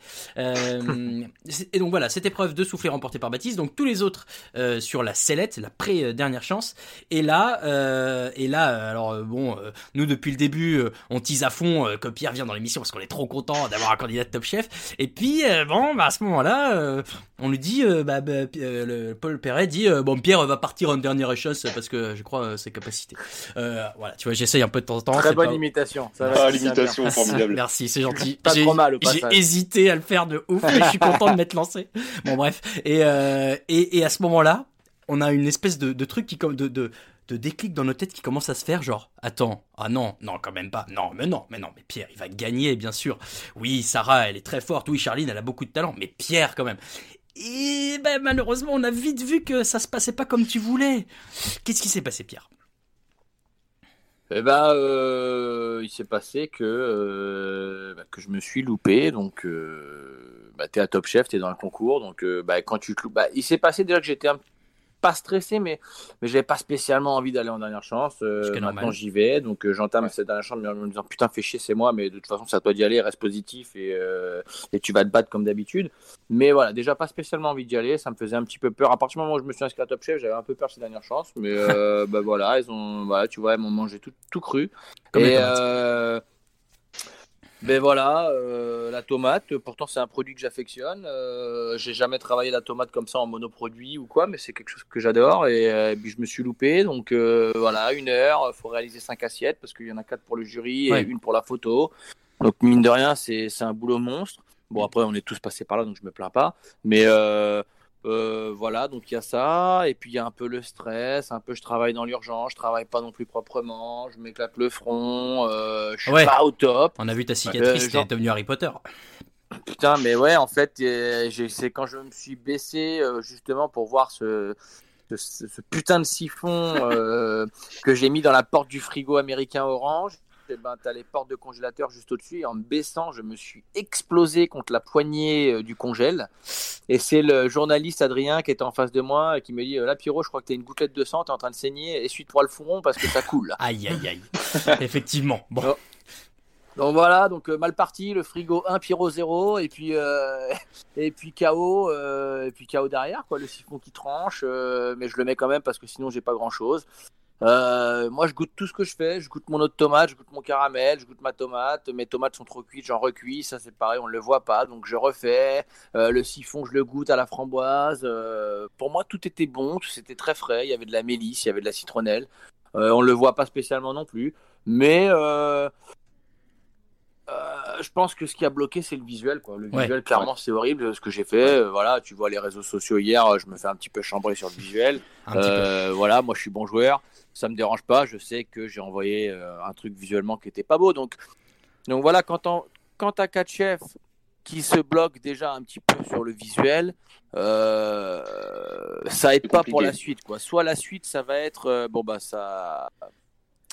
Euh, et donc voilà, cette épreuve de soufflet remportée par Baptiste. Donc tous les autres euh, sur la sellette, la pré-dernière chance. Et là, euh, et là, euh, alors bon, euh, nous depuis le début, euh, on tease à fond euh, que Pierre vient dans l'émission parce qu'on est trop content d'avoir un candidat de Top Chef. Et puis euh, bon, bah, à ce moment-là, euh, on lui dit, euh, bah, bah, euh, le, Paul Perret dit, euh, bon Pierre va partir en dernière chance parce que je crois euh, ses capacités. Euh, voilà, tu vois, j'essaye un peu de temps en temps. Très bonne pas- imitation. Ça va, Ah, c'est bien, l'imitation formidable. Merci, c'est gentil. Pas J'ai- trop mal au J'ai hésité à le faire de ouf, mais je suis content de m'être lancé. Bon bref, et, euh, et, et à ce moment-là, on a une espèce de, truc qui de, de déclic dans nos têtes qui commence à se faire genre attends ah non non quand même pas. Non mais non mais non mais Pierre il va gagner bien sûr. Oui Sarah elle est très forte. Oui Charline elle a beaucoup de talent mais Pierre quand même. Et ben malheureusement on a vite vu que ça se passait pas comme tu voulais. Qu'est-ce qui s'est passé Pierre? Eh ben, euh, il s'est passé que, euh, bah, que je me suis loupé. Donc, bah, t'es à Top Chef, t'es dans le concours. Donc, euh, bah, quand tu te loupes, bah, il s'est passé déjà que j'étais un pas stressé, mais, mais j'avais pas spécialement envie d'aller en dernière chance. Euh, maintenant, j'y vais. Donc, euh, j'entame cette dernière chance en me disant putain, fais chier, c'est moi, mais de toute façon, c'est à toi d'y aller, reste positif et, euh, et tu vas te battre comme d'habitude. Mais voilà, déjà pas spécialement envie d'y aller. Ça me faisait un petit peu peur. À partir du moment où je me suis inscrit à Top Chef, j'avais un peu peur ces dernières chances. Mais bah voilà, ils ont, voilà, tu vois, ils m'ont mangé tout, tout cru. Comme les et ben voilà, euh, la tomate, pourtant c'est un produit que j'affectionne. Euh, j'ai jamais travaillé la tomate comme ça en monoproduit ou quoi, mais c'est quelque chose que j'adore. Et, euh, puis je me suis loupé, donc voilà, une heure, faut réaliser cinq assiettes parce qu'il y en a quatre pour le jury et Ouais. une pour la photo. Donc mine de rien, c'est c'est un boulot monstre. Bon après on est tous passés par là, donc je me plains pas. Mais euh, euh, voilà, donc il y a ça, et puis il y a un peu le stress, un peu je travaille dans l'urgence, je travaille pas non plus proprement, je m'éclate le front, euh, je suis Ouais. pas au top. on a vu ta cicatrice Euh, genre- t'es devenu Harry Potter Putain, mais ouais, en fait, euh, c'est quand je me suis baissé euh, justement pour voir ce, ce, ce putain de siphon euh, que j'ai mis dans la porte du frigo américain orange. Et ben, t'as les portes de congélateur juste au-dessus. Et en me baissant, je me suis explosé contre la poignée euh, du congèle. Et c'est le journaliste Adrien qui était en face de moi et qui me dit euh, Là, Pierrot, je crois que t'as une gouttelette de sang, t'es en train de saigner. Essuie-toi le front parce que ça coule. aïe aïe aïe effectivement bon Oh. Donc voilà, donc euh, mal parti, le frigo 1, Pyro 0, et puis, euh, et puis KO, euh, et puis KO derrière, quoi, le siphon qui tranche, mais je le mets quand même parce que sinon j'ai pas grand chose. Moi je goûte tout ce que je fais, je goûte mon eau de tomate, je goûte mon caramel, je goûte ma tomate, mes tomates sont trop cuites, j'en recuis, ça c'est pareil, on le voit pas, donc je refais, Euh, le siphon je le goûte à la framboise, Euh, pour moi tout était bon, c'était très frais, il y avait de la mélisse, il y avait de la citronnelle, Euh, on le voit pas spécialement non plus, mais euh, euh, je pense que ce qui a bloqué, c'est le visuel. Quoi. Le Ouais. visuel, clairement, c'est horrible ce que j'ai fait. Euh, Voilà, tu vois les réseaux sociaux. Hier, euh, je me fais un petit peu chambrer sur le visuel. Euh, voilà, moi je suis bon joueur, ça me dérange pas. Je sais que j'ai envoyé euh, un truc visuellement qui était pas beau. Donc, donc voilà, quand, on, quand t'as chefs qui se bloquent déjà un petit peu sur le visuel, euh, ça aide pas pour la suite. Quoi. Soit la suite, ça va être euh, bon bah ça,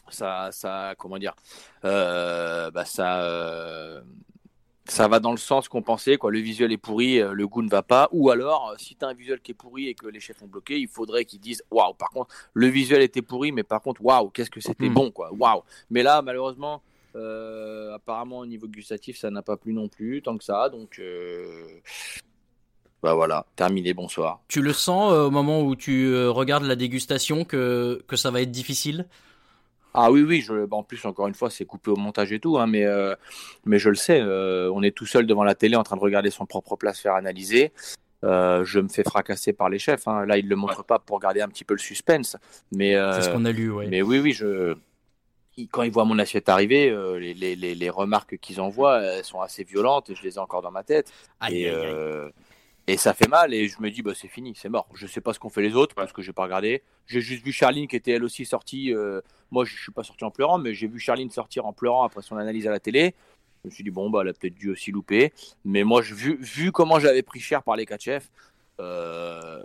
ça, ça, comment dire, bah ça. Ça va dans le sens qu'on pensait, quoi. Le visuel est pourri, euh, le goût ne va pas. Ou alors, euh, si tu as un visuel qui est pourri et que les chefs ont bloqué, il faudrait qu'ils disent Waouh, par contre, le visuel était pourri, mais par contre, waouh, qu'est-ce que c'était Hmm. bon, quoi. Waouh. Mais là, malheureusement, euh, apparemment, au niveau gustatif, ça n'a pas plu non plus, tant que ça. Donc, euh, bah voilà, terminé, bonsoir. Tu le sens euh, au moment où tu regardes la dégustation que, que ça va être difficile? Ah oui, oui, je, en plus, encore une fois, c'est coupé au montage et tout, hein, mais, euh, mais je le sais, euh, on est tout seul devant la télé en train de regarder son propre plat se faire analyser. Euh, je me fais fracasser par les chefs. hein. Là, ils ne le montrent pas pour garder un petit peu le suspense. Mais, C'est ce qu'on a lu, ouais. mais oui, oui, je... quand ils voient mon assiette arriver, les, les, les, les remarques qu'ils envoient, elles sont assez violentes. Je les ai encore dans ma tête. Aïe, et, aïe, aïe. et ça fait mal. Et je me dis, bah, c'est fini, c'est mort. Je sais pas ce qu'ont fait les autres parce que j'ai pas regardé. J'ai juste vu Charline qui était elle aussi sortie. euh, moi, je suis pas sorti en pleurant, mais j'ai vu Charline sortir en pleurant après son analyse à la télé. Je me suis dit, bon, bah, elle a peut-être dû aussi louper. Mais moi, je- vu, vu comment j'avais pris cher par les quatre chefs, euh,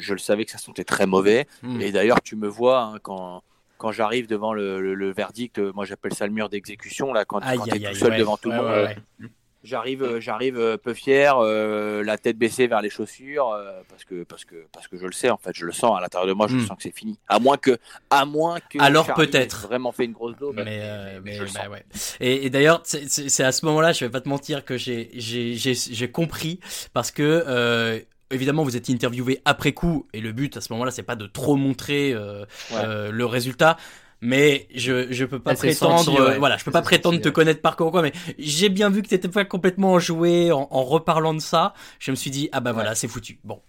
je, le savais que ça sentait très mauvais. Hmm. Et d'ailleurs, tu me vois hein, quand, quand j'arrive devant le, le- le verdict, moi j'appelle ça le mur d'exécution, là, quand, tu es tout seul ouais. devant tout Ouais, le monde. ouais. J'arrive, euh, j'arrive euh, peu fier, euh, la tête baissée vers les chaussures, euh, parce que parce que parce que je le sais en fait, je le sens à l'intérieur de moi, je Hmm. sens que c'est fini. À moins que, à moins que. Alors peut-être. Vraiment fait une grosse dose. Mais, euh, mais, le bah ouais. Et, et d'ailleurs, c'est- à ce moment-là, je vais pas te mentir, que j'ai j'ai j'ai compris parce que évidemment vous êtes interviewé après coup et le but à ce moment-là c'est pas de trop montrer euh, Ouais. euh, le résultat. Mais je je peux pas Ah, prétendre ouais. voilà je peux pas prétendre te ouais. connaître par cœur ou quoi mais j'ai bien vu que t'étais pas complètement enjoué en, en reparlant de ça je me suis dit ah bah voilà c'est foutu bon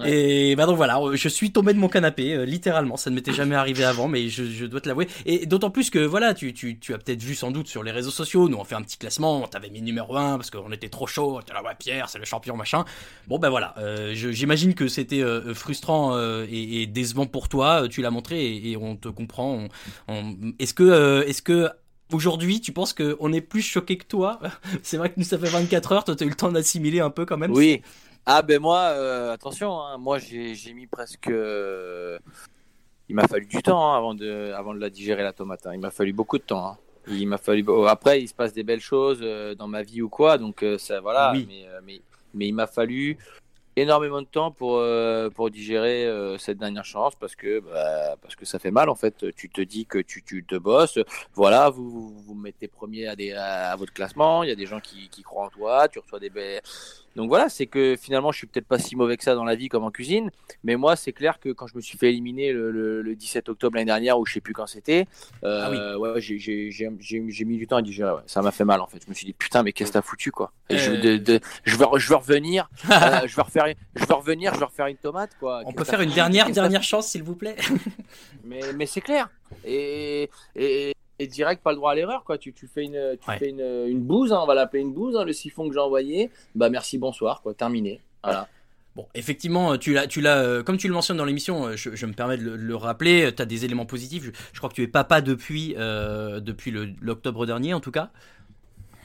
Ouais. et bah donc voilà je suis tombé de mon canapé euh, littéralement. Ça ne m'était jamais arrivé avant mais je, je dois te l'avouer. Et d'autant plus que voilà tu, tu, tu as peut-être vu sans doute sur les réseaux sociaux nous on fait un petit classement on t'avait mis numéro 1 parce qu'on était trop chaud était là ouais Pierre c'est le champion machin. Bon bah voilà euh, j'imagine que c'était euh, frustrant euh, et, et décevant pour toi tu l'as montré et, et on te comprend on- on- est-ce que euh, est-ce que Aujourd'hui, tu penses qu'on est plus choqué que toi? C'est vrai que nous, ça fait 24 heures, toi, t'as eu le temps d'assimiler un peu quand même. Oui. Ah ben moi, euh, attention, hein, moi j'ai mis presque. euh, il m'a fallu du temps hein, avant de avant de la digérer la tomate. hein. Il m'a fallu beaucoup de temps. Il m'a fallu. après, il se passe des belles choses euh, dans ma vie ou quoi, donc ça voilà. Oui. Mais, mais mais il m'a fallu énormément de temps pour pour digérer cette dernière chance parce que bah, parce que ça fait mal en fait. Tu te dis que tu tu te bosses. Voilà, vous vous, vous mettez premier à des à, à votre classement. Il y a des gens qui qui croient en toi. Tu reçois des belles donc voilà, c'est que finalement, je suis peut-être pas si mauvais que ça dans la vie comme en cuisine, mais moi, c'est clair que quand je me suis fait éliminer le, le- le 17 octobre l'année dernière, ou je sais plus quand c'était, euh, ouais, j'ai- mis du temps à digérer. ouais. Ça m'a fait mal en fait. Je me suis dit putain, mais qu'est-ce que t'as foutu quoi? Et je, Euh. de- de- je vais, re- je vais revenir, euh, je vais refaire, je vais revenir, je vais refaire une tomate quoi. On peut faire une dernière, dernière chance, s'il vous plaît mais, mais c'est clair. Et, et, et direct, pas le droit à l'erreur. quoi. Tu, tu fais, une, tu Ouais. fais une, une bouse, hein, on va l'appeler une bouse, hein, le siphon que j'ai envoyé. Bah merci, bonsoir, quoi. terminé. Voilà. Bon, effectivement, tu l'as, tu l'as, euh, comme tu le mentionnes dans l'émission, euh, je, je me permets de le, le rappeler. Tu as des éléments positifs. Je, je crois que tu es papa depuis, euh, depuis l'octobre dernier, en tout cas.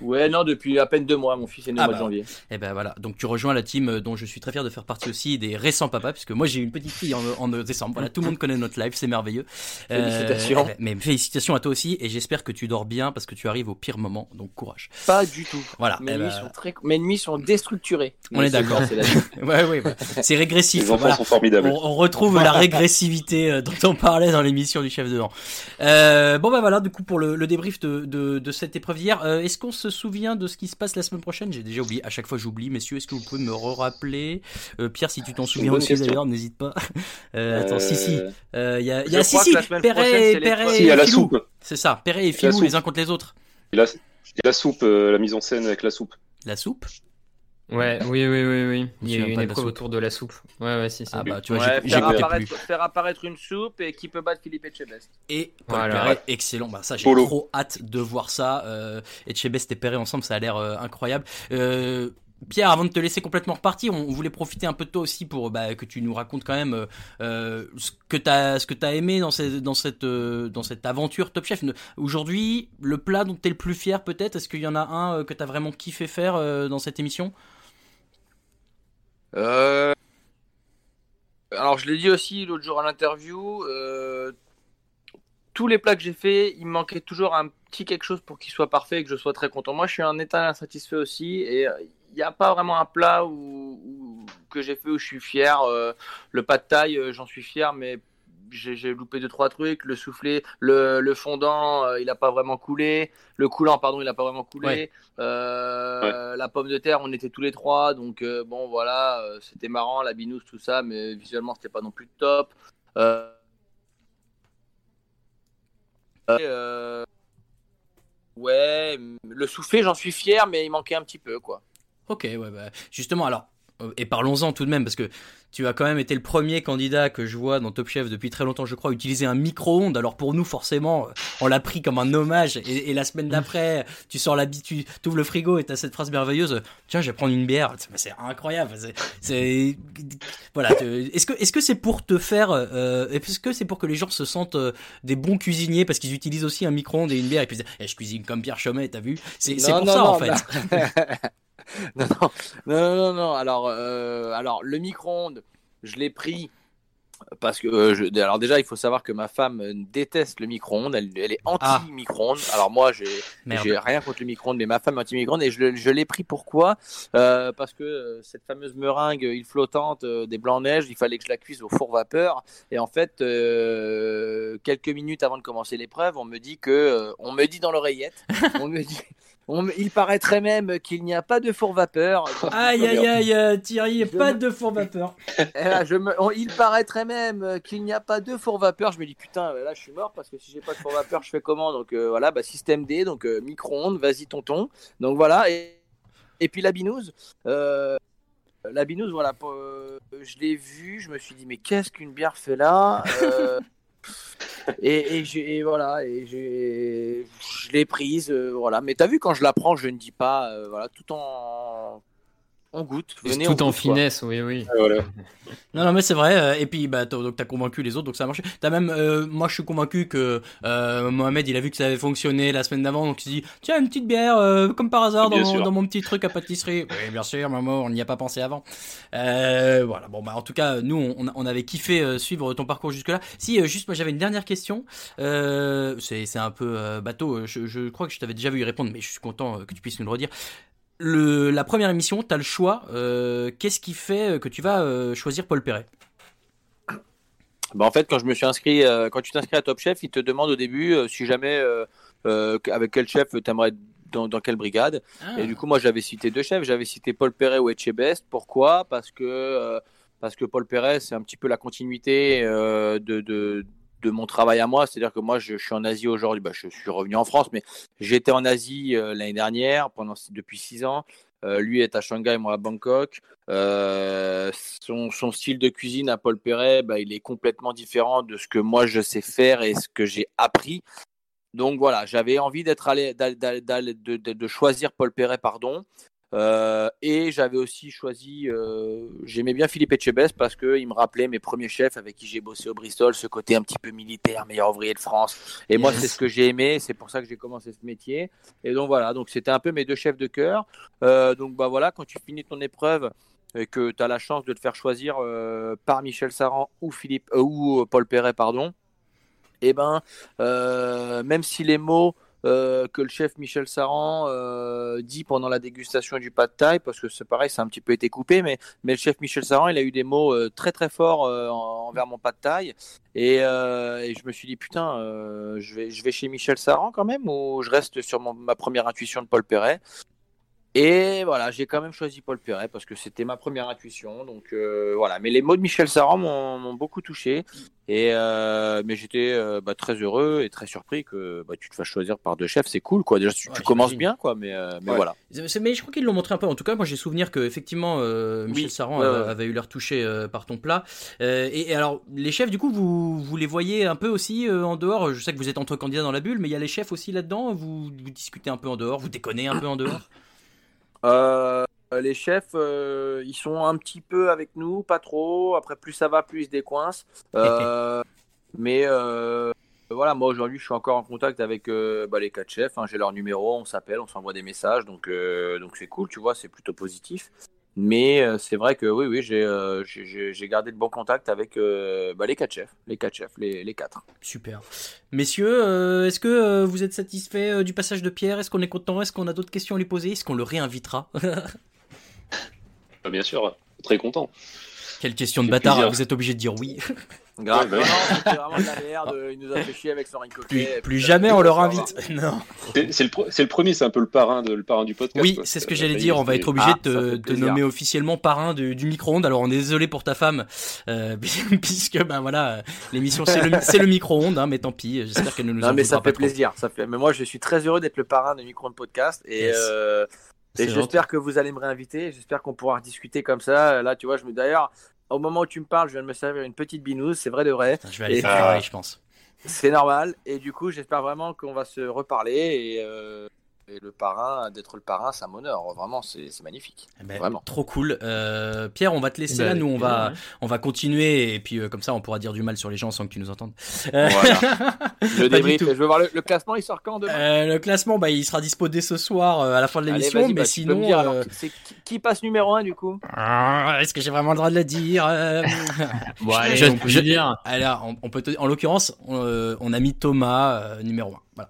Ouais, non, depuis à peine deux mois, mon fils est né Ah au mois bah. de janvier. Et ben voilà. Donc tu rejoins la team euh, dont je suis très fier de faire partie aussi des récents papas, puisque moi j'ai eu une petite fille en, en décembre. Voilà, tout le monde connaît notre live, c'est merveilleux. Félicitations. eh ben, mais félicitations à toi aussi, et j'espère que tu dors bien parce que tu arrives au pire moment. Donc courage. Pas du tout. Voilà. Mes, eh nuits ben, sont très... Mes nuits sont déstructurées. On est d'accord. ça, c'est la vie. ouais, ouais, bah, c'est régressif. Les enfants voilà. sont formidables. On, on retrouve la régressivité euh, dont on parlait dans l'émission du chef de vent. Euh, bon bah voilà, du coup pour le, le débrief de, de, de cette épreuve d'hier, euh, est-ce qu'on se souvient de ce qui se passe la semaine prochaine J'ai déjà oublié. À chaque fois j'oublie, messieurs. Est-ce que vous pouvez me rappeler Pierre, si tu t'en souviens aussi d'ailleurs, n'hésite pas. Euh, attends, si si. Euh, Euh, Il y a, y a si Perret, c'est les Perret trois- et Si, il y a la Filou. soupe. C'est ça. Perret et Filou les uns contre les autres. Et la, et la soupe, euh, la mise en scène avec la soupe. La soupe. Ouais, oui, oui, oui, oui. Me Il y a eu une épreuve autour de la soupe. Ouais, ouais, si, si. Ah bah, tu vois, Ouais, j'ai- faire, apparaître, plus. faire apparaître une soupe et qui peut battre Philippe Etchebest. Et Paul Voilà. Perret, excellent. Bah, ça, j'ai Polo. trop hâte de voir ça. Euh, Etchebest et Perret ensemble, ça a l'air euh, incroyable. Euh, Pierre, avant de te laisser complètement repartir, on voulait profiter un peu de toi aussi pour bah, que tu nous racontes quand même euh, euh, ce que t'as ce que t'as aimé dans cette dans cette euh, dans cette aventure Top Chef. Aujourd'hui, le plat dont t'es le plus fier peut-être, est-ce qu'il y en a un euh, que t'as vraiment kiffé faire euh, dans cette émission? Euh, Alors, je l'ai dit aussi l'autre jour à l'interview. euh, Tous les plats que j'ai fait, il me manquait toujours un petit quelque chose pour qu'il soit parfait et que je sois très content. Moi, je suis un état insatisfait aussi et euh, il n'y a pas vraiment un plat où, que j'ai fait où je suis fier. Le pas de taille, j'en suis fier, mais j'ai j'ai loupé deux trois trucs. Le soufflé, le, le fondant, euh, il n'a pas vraiment coulé. Le coulant, pardon, il n'a pas vraiment coulé. Ouais. Euh, La pomme de terre, on était tous les trois, donc euh, bon voilà, euh, c'était marrant, la binouse, tout ça, mais visuellement c'était pas non plus top. Euh, euh, ouais, le soufflé, j'en suis fier, mais il manquait un petit peu quoi. Ok, ouais, bah, justement, alors, et parlons-en tout de même, parce que tu as quand même été le premier candidat que je vois dans Top Chef depuis très longtemps, je crois, utiliser un micro-ondes. Alors pour nous, forcément, euh, on l'a pris comme un hommage. Et, et la semaine d'après, tu sors l'habitude, tu ouvres le frigo et tu as cette phrase merveilleuse Tiens, je vais prendre une bière. C'est- incroyable. C'est, c'est- voilà. Est-ce que, est-ce que c'est pour te faire, euh, est-ce que c'est pour que les gens se sentent euh, des bons cuisiniers? Parce qu'ils utilisent aussi un micro-ondes et une bière et puis ils disent, Eh, je cuisine comme Pierre Chomet, t'as vu? C'est, pour non, ça non, en fait. non, non, non, non, non. Alors, euh, alors le micro-ondes, je l'ai pris parce que, euh, je- alors déjà, il faut savoir que ma femme euh, déteste le micro-ondes. Elle, elle est Ah. anti-micro-ondes. Alors moi, j'ai, rien contre le micro-ondes, mais ma femme est anti-micro-ondes et je, l'ai pris pourquoi? Euh, Parce que euh, cette fameuse meringue île flottante des blancs neiges, il fallait que je la cuise au four vapeur. Et en fait, quelques minutes avant de commencer l'épreuve, on me dit que, on me dit dans l'oreillette, on me dit. On il paraîtrait même qu'il n'y a pas de four vapeur. Aïe aïe aïe, euh, Thierry, pas de four vapeur. Et là, je me- on- il paraîtrait même qu'il n'y a pas de four vapeur. Je me dis putain, là je suis mort parce que si j'ai pas de four vapeur, je fais comment? Donc euh, voilà, bah, système D, donc euh, micro-ondes, vas-y tonton. Donc voilà, et, et puis la binouse. euh, la binouse, voilà, euh, je l'ai vue, je me suis dit mais qu'est-ce qu'une bière fait là? Euh, et, voilà, et je l'ai prise, euh, voilà. Mais t'as vu quand je la prends, je ne dis pas, euh, voilà, tout en, on goûte. Venez, on Tout en goûte, quoi. finesse, oui, oui. Non, non, mais c'est vrai. euh, Et puis, bah, donc t'as convaincu les autres, donc ça a marché. T'as même, euh, moi, je suis convaincu que euh, Mohamed, il a vu que ça avait fonctionné la semaine d'avant, donc il s'est dit, tiens, une petite bière, euh, comme par hasard, dans mon, sûr. dans mon petit truc à pâtisserie. Oui, bien sûr, maman, on n'y a pas pensé avant. Euh, voilà. Bon, bah, en tout cas, nous, on, on avait kiffé euh, suivre ton parcours jusque-là. Si, euh, juste, moi, j'avais une dernière question. Euh, c'est, c'est un peu euh, bateau. Je, je crois que je t'avais déjà vu y répondre, mais je suis content euh, que tu puisses nous le redire. Le, la première émission, t'as le choix. Euh, qu'est-ce qui fait que tu vas euh, choisir Paul Perret? Bah, en fait, quand je me suis inscrit, euh, quand tu t'inscris à Top Chef, ils te demandent au début euh, si jamais euh, euh, avec quel chef t'aimerais être dans, dans quelle brigade. Ah. Et du coup, moi, j'avais cité deux chefs. J'avais cité Paul Perret ou Etchebest. Pourquoi? Parce que euh, parce que Paul Perret, c'est un petit peu la continuité euh, de, de de mon travail à moi, c'est-à-dire que moi je, suis en Asie aujourd'hui, bah, je suis revenu en France, mais j'étais en Asie euh, l'année dernière pendant depuis six ans. Euh, lui est à Shanghai, moi à Bangkok. Euh, son, style de cuisine à Paul Perret, bah, il est complètement différent de ce que moi je sais faire et ce que j'ai appris. Donc voilà, j'avais envie d'être allé, de, de, choisir Paul Perret, pardon. Euh, et j'avais aussi choisi, euh, j'aimais bien Philippe Etchebest parce qu'il me rappelait mes premiers chefs avec qui j'ai bossé au Bristol, ce côté un petit peu militaire, meilleur ouvrier de France. Et yes. moi, c'est ce que j'ai aimé, c'est pour ça que j'ai commencé ce métier. Et donc voilà, donc c'était un peu mes deux chefs de cœur. Euh, donc bah voilà, quand tu finis ton épreuve et que tu as la chance de te faire choisir par Michel Saran ou Philippe ou Paul Perret, pardon. Et ben, euh, même si les mots euh, que le chef Michel Saran euh, dit pendant la dégustation du pas de taille, parce que c'est pareil, ça a un petit peu été coupé, mais, le chef Michel Saran, il a eu des mots euh, très très forts envers mon pas de taille. Et, je me suis dit, putain, je, vais, chez Michel Saran quand même, ou je reste sur ma première intuition de Paul Perret? Et voilà, j'ai quand même choisi Paul Perret parce que c'était ma première intuition. Donc euh, voilà, mais les mots de Michel Saran m'ont beaucoup touché. Et euh, mais j'étais euh, bah, très heureux et très surpris que bah, tu te fasses choisir par deux chefs. C'est cool, quoi. Déjà, tu, tu commences bien, quoi. Mais, mais Ouais. voilà. Mais je crois qu'ils l'ont montré un peu. En tout cas, moi j'ai souvenir que effectivement Michel Oui, Saran avait, eu l'air touché par ton plat. Et, et alors les chefs, du coup, vous, vous les voyez un peu aussi en dehors? Je sais que vous êtes entre candidats dans la bulle, mais il y a les chefs aussi là-dedans? Vous, vous discutez un peu en dehors, vous déconnez un peu en dehors? Euh, les chefs, euh, ils sont un petit peu avec nous, pas trop. Après, plus ça va, plus ils se décoincent. Euh, mais voilà, moi aujourd'hui, je suis encore en contact avec bah, les quatre chefs. hein. J'ai leur numéro, on s'appelle, on s'envoie des messages. Donc, donc c'est cool, tu vois, c'est plutôt positif. Mais euh, c'est vrai que oui, oui, j'ai euh, gardé de bons contacts avec euh, bah, les quatre chefs, les quatre chefs, les, les quatre. Super. Messieurs, euh, est-ce que euh, vous êtes satisfaits euh, du passage de Pierre? Est-ce qu'on est content? Est-ce qu'on a d'autres questions à lui poser? Est-ce qu'on le réinvitera? Bien sûr, très content. Quelle question de bâtard plaisir. Vous êtes obligé de dire oui. Grave, Ouais, bah non, c'était vraiment de la merde. Il nous a fait chier avec son Plus, jamais on leur invite. Non. C'est le, pro- c'est le premier, c'est un peu le parrain, de, le parrain du podcast. Oui, c'est ce que j'allais dire. On va être obligé Ah, de, te, de nommer officiellement parrain du, du micro-ondes. Alors on est désolé pour ta femme, euh, puisque ben voilà, l'émission c'est le, micro-ondes, hein, mais tant pis. J'espère qu'elle ne nous Non, en mais ça pas fait trop. plaisir. Ça fait... Mais moi, je suis très heureux d'être le parrain de Micro Podcast. Et, Yes. euh, et j'espère que vous allez me réinviter. J'espère qu'on pourra discuter comme ça. Là, tu vois, je me d'ailleurs, au moment où tu me parles, je viens de me servir une petite binouse. C'est vrai de vrai. Je vais aller Et- faire pareil, je pense. C'est normal. Et du coup, j'espère vraiment qu'on va se reparler. Et, euh, et le parrain, d'être le parrain, ça m'honore. Vraiment, c'est magnifique. Eh ben, Vraiment. Trop cool. Euh, Pierre, on va te laisser Bah, là. avec Nous, on va, ouais. on va continuer et puis euh, comme ça, on pourra dire du mal sur les gens sans que tu nous entendes. Euh, Voilà. Le débrief. Je veux voir le, le classement. Il sort quand demain? Euh, le classement, bah, il sera dispo dès ce soir euh, à la fin de l'émission, mais bah, sinon, dire, alors, euh, qui, qui passe numéro 1 du coup? Ah, est-ce que j'ai vraiment le droit de le dire Euh, Bon, allez, Je- on peut je- le dire. Alors, on, on peut te- en l'occurrence, on, euh, on a mis Thomas euh, numéro 1. Voilà.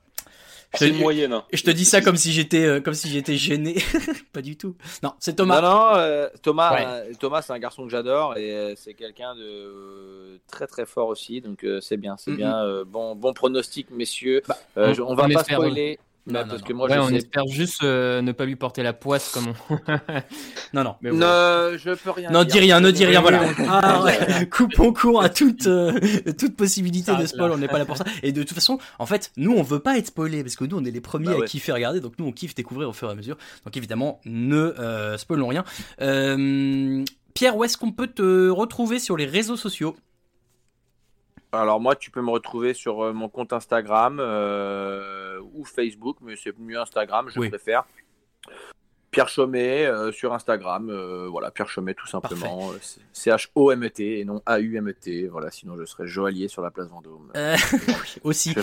C'est une moyenne. hein. Je te dis ça comme si j'étais euh, comme si j'étais gêné. pas du tout. Non, c'est Thomas. Non, non, euh, Thomas, Ouais. euh, Thomas c'est un garçon que j'adore et c'est quelqu'un de très très fort aussi, donc euh, c'est bien, c'est bien. euh, bon, bon pronostic, messieurs. Euh, on- va on pas spoiler, bah, non, parce non. que moi ouais, je on sais. espère juste euh, ne pas lui porter la poisse comme on. Non, non. Mais bon. Ne, je peux rien Non, dire. dis rien, ne dis rien, voilà. Ah, ouais. Coupons court à toute, euh, toute possibilité Ça de spoil, là. on n'est pas là pour ça. Et de toute façon, en fait, nous, on veut pas être spoilé, parce que nous, on est les premiers Bah à ouais. kiffer regarder, donc nous, on kiffe découvrir au fur et à mesure. Donc évidemment, ne euh, spoilons rien. Euh, Pierre, où est-ce qu'on peut te retrouver sur les réseaux sociaux? Alors moi, tu peux me retrouver sur euh, mon compte Instagram euh, ou Facebook, mais c'est mieux Instagram, je Oui. préfère. Pierre Chomet euh, sur Instagram, euh, voilà, Pierre Chomet tout simplement, euh, c'est C-H-O-M-E-T et non A-U-M-E-T, voilà, sinon je serais joaillier sur la place Vendôme. Euh, Aussi.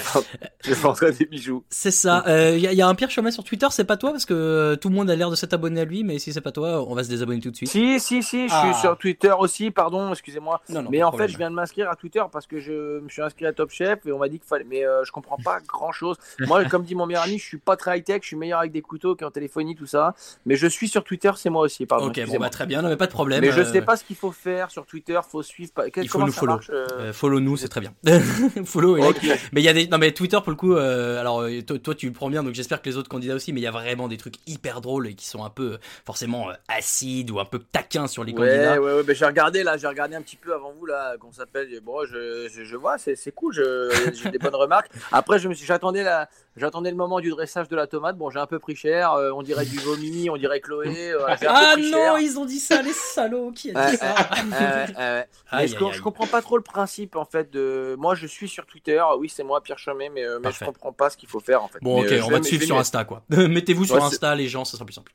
Je vendrais des bijoux. C'est ça. Il y, a- y a un Pierre Chomet sur Twitter, c'est pas toi, parce que euh, tout le monde a l'air de s'être abonné à lui, mais si c'est pas toi, on va se désabonner tout de suite. Si, si, si, je Ah. suis sur Twitter aussi, pardon, excusez-moi. Mais en problème. fait, je viens de m'inscrire à Twitter parce que je me suis inscrit à Top Chef et on m'a dit qu'il fallait. Mais euh, je comprends pas grand chose. Moi, comme dit mon meilleur ami, je suis pas très high-tech, je suis meilleur avec des couteaux qu'en téléphonie, tout ça. Mais je suis sur Twitter, c'est moi aussi, pardon. Ok, bon, bah très bien, non, mais pas de problème. Mais je euh, sais pas ce qu'il faut faire sur Twitter, faut suivre. Il faut nous follow. euh, Euh, follow nous, c'est très bien. follow et like. Ok. Mais il y a des non mais Twitter pour le coup alors toi, toi, tu le prends bien donc j'espère que les autres candidats aussi mais il y a vraiment des trucs hyper drôles et qui sont un peu forcément acides ou un peu taquins sur les Ouais, candidats. ouais, ouais, mais j'ai regardé là, j'ai regardé un petit peu avant vous là, qu'on s'appelle. Bon, je, je, je vois, c'est cool, j'ai des bonnes remarques. Après, je me suis, j'attendais la, j'attendais le moment du dressage de la tomate. Bon, j'ai un peu pris cher, on dirait du vomi, on dirait Chloé. un peu Ah non, cher. ils ont dit ça les salauds qui a Ouais, dit ça. Mais je, comprends pas trop le principe en fait de. Moi, je suis sur Twitter. Oui, c'est moi, Pierre Chemet, mais, euh, mais je comprends pas ce qu'il faut faire en fait. Bon Mais, ok, euh, on vais- va te suivre sur Insta quoi. Mettez-vous sur Insta les gens, ça sera plus simple.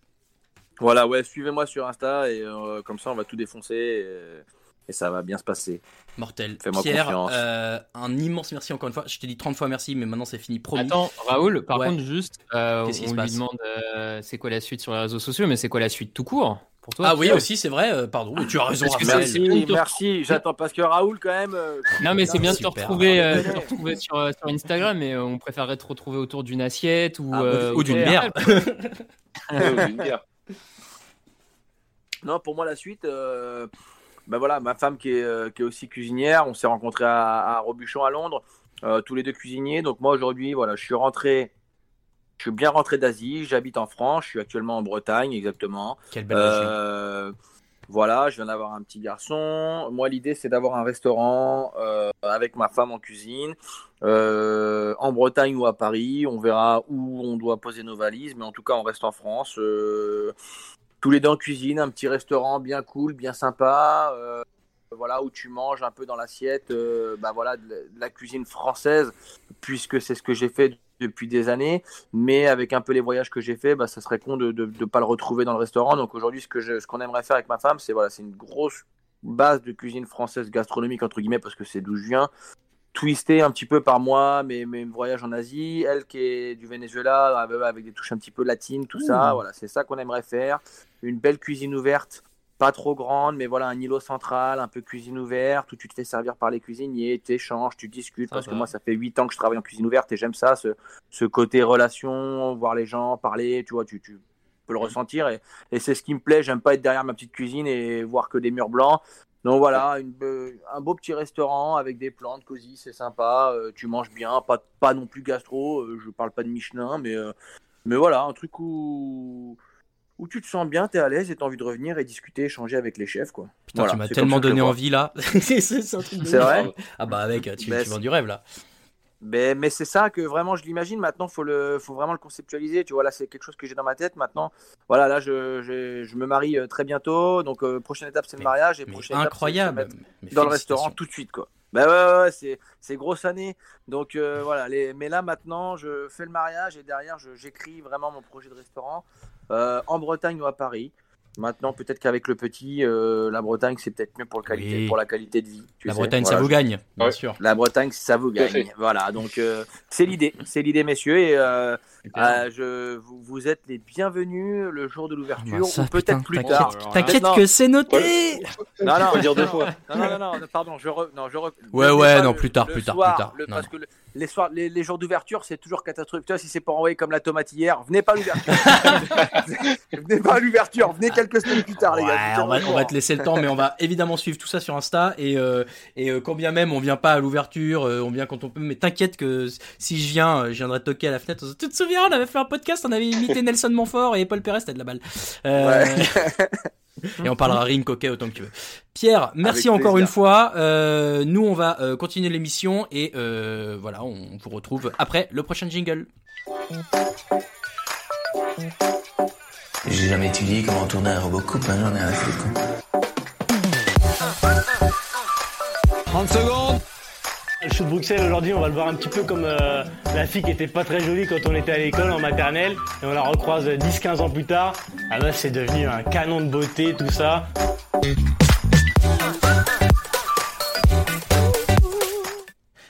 Voilà, ouais, suivez-moi sur Insta et euh, comme ça, on va tout défoncer et, et ça va bien se passer. Mortel. Fais-moi Pierre, confiance. euh, un immense merci encore une fois. Je t'ai dit 30 fois merci mais maintenant c'est fini promis. Attends, Raoul, par Ouais. contre, juste, euh, on se lui demande euh, c'est quoi la suite sur les réseaux sociaux, mais c'est quoi la suite tout court pour toi Ah oui aussi c'est vrai, pardon, tu as raison. Merci, merci. J'attends parce que Raoul, quand même. Non, mais c'est bien de te retrouver, euh, de te retrouver sur, sur Instagram, mais on préférerait te retrouver autour d'une assiette ou, Ah, euh, ou d'une bière. Non, pour moi, la suite, euh, bah voilà, ma femme qui est, euh, qui est aussi cuisinière, on s'est rencontrés à, à Robuchon à Londres, euh, tous les deux cuisiniers. Donc moi aujourd'hui, voilà, je suis rentré Je suis bien rentré d'Asie, j'habite en France, je suis actuellement en Bretagne, exactement. Quelle belle Euh, voilà, je viens d'avoir un petit garçon. Moi, l'idée, c'est d'avoir un restaurant euh, avec ma femme en cuisine, en Bretagne ou à Paris. On verra où on doit poser nos valises, mais en tout cas, on reste en France. Tous les deux en cuisine, un petit restaurant bien cool, bien sympa. euh, voilà, où tu manges un peu dans l'assiette, euh, bah voilà, de la- cuisine française, puisque c'est ce que j'ai fait depuis des années. Mais avec un peu les voyages que j'ai fait, bah, ça serait con de ne pas le retrouver dans le restaurant. Donc aujourd'hui, ce que je- ce qu'on aimerait faire avec ma femme, c'est voilà, c'est une grosse base de cuisine française gastronomique entre guillemets parce que c'est d'où je viens. Twisté un petit peu par moi, mes, mes voyages en Asie, elle qui est du Venezuela avec, des touches un petit peu latines, tout ça. Ouh. Voilà, c'est ça qu'on aimerait faire. Une belle cuisine ouverte, pas trop grande, mais voilà, un îlot central, un peu cuisine ouverte, où tu te fais servir par les cuisiniers, tu échanges, tu discutes. Parce que moi, ça fait 8 ans que je travaille en cuisine ouverte et j'aime ça, ce, ce côté relation, voir les gens, parler, tu vois, tu, tu peux le ressentir. Et, et c'est ce qui me plaît. J'aime pas être derrière ma petite cuisine et voir que des murs blancs. Donc voilà, une un beau petit restaurant avec des plantes cosy, c'est sympa. euh, tu manges bien, pas, pas non plus gastro. euh, je parle pas de Michelin, mais, euh, mais voilà, un truc où, où tu te sens bien, tu es à l'aise et tu as envie de revenir et discuter, échanger avec les chefs. Quoi. Putain, Voilà, tu m'as tellement donné envie là. c'est vrai Ah bah avec, tu, Ben, tu vends c'est- du rêve là. Mais, mais c'est ça que vraiment je l'imagine. Maintenant, faut le, faut vraiment le conceptualiser. Tu vois, là, c'est quelque chose que j'ai dans ma tête. Maintenant, voilà, là, je, je, je me marie euh, très bientôt. Donc, euh, prochaine étape, c'est le mariage. Et prochaine étape, incroyable. Mais dans le restaurant tout de suite, quoi. Bah ouais, ouais, ouais, c'est, grosse année. Donc, euh, voilà. Les, mais là, maintenant, je fais le mariage et derrière, j'écris vraiment mon projet de restaurant en Bretagne ou à Paris. Maintenant, peut-être qu'avec le petit, euh, la Bretagne, c'est peut-être mieux pour, le qualité, Oui. pour la qualité de vie. tu La sais. Bretagne, ça Voilà, vous je- gagne, bien sûr. La Bretagne, ça vous gagne. Voilà, donc euh, c'est l'idée, c'est l'idée, messieurs. Et euh, euh, je, vous, vous êtes les bienvenus le jour de l'ouverture, ça, ou peut-être plus t'inquiète- tard. t'inquiète Non. que c'est noté. Non, non, le dire deux non, fois. Non, non, non, non, pardon, je re- non, je re- Ouais, ouais, non, le- plus tard, plus tard, soir, plus tard. le- Non, parce que le- les, soirs, les, les jours d'ouverture, c'est toujours catastrophique. Tu vois, si c'est pas envoyé comme la tomate hier, venez pas à l'ouverture. venez pas à l'ouverture, venez quelques semaines plus tard, les gars. On va, on te laisser le temps, mais on va évidemment suivre tout ça sur Insta. Et, euh, et euh, quand bien même on vient pas à l'ouverture, euh, on vient quand on peut. Mais t'inquiète que si je viens, euh, je viendrai toquer à la fenêtre. Tu te souviens, on avait fait un podcast, on avait imité Nelson Montfort et Paul Perez, c'était de la balle. Et on parlera ring coquet autant que tu veux. Pierre, merci Avec encore plaisir. une fois. Euh, nous, on va euh, continuer l'émission et euh, voilà, on vous retrouve après le prochain jingle. J'ai jamais étudié comment tourner un Robocop, hein, j'en ai à foutre. quoi. 30 secondes Le de Bruxelles aujourd'hui, on va le voir un petit peu comme euh, la fille qui était pas très jolie quand on était à l'école en maternelle et on la recroise 10-15 ans plus tard. La meuf c'est devenu un canon de beauté, tout ça.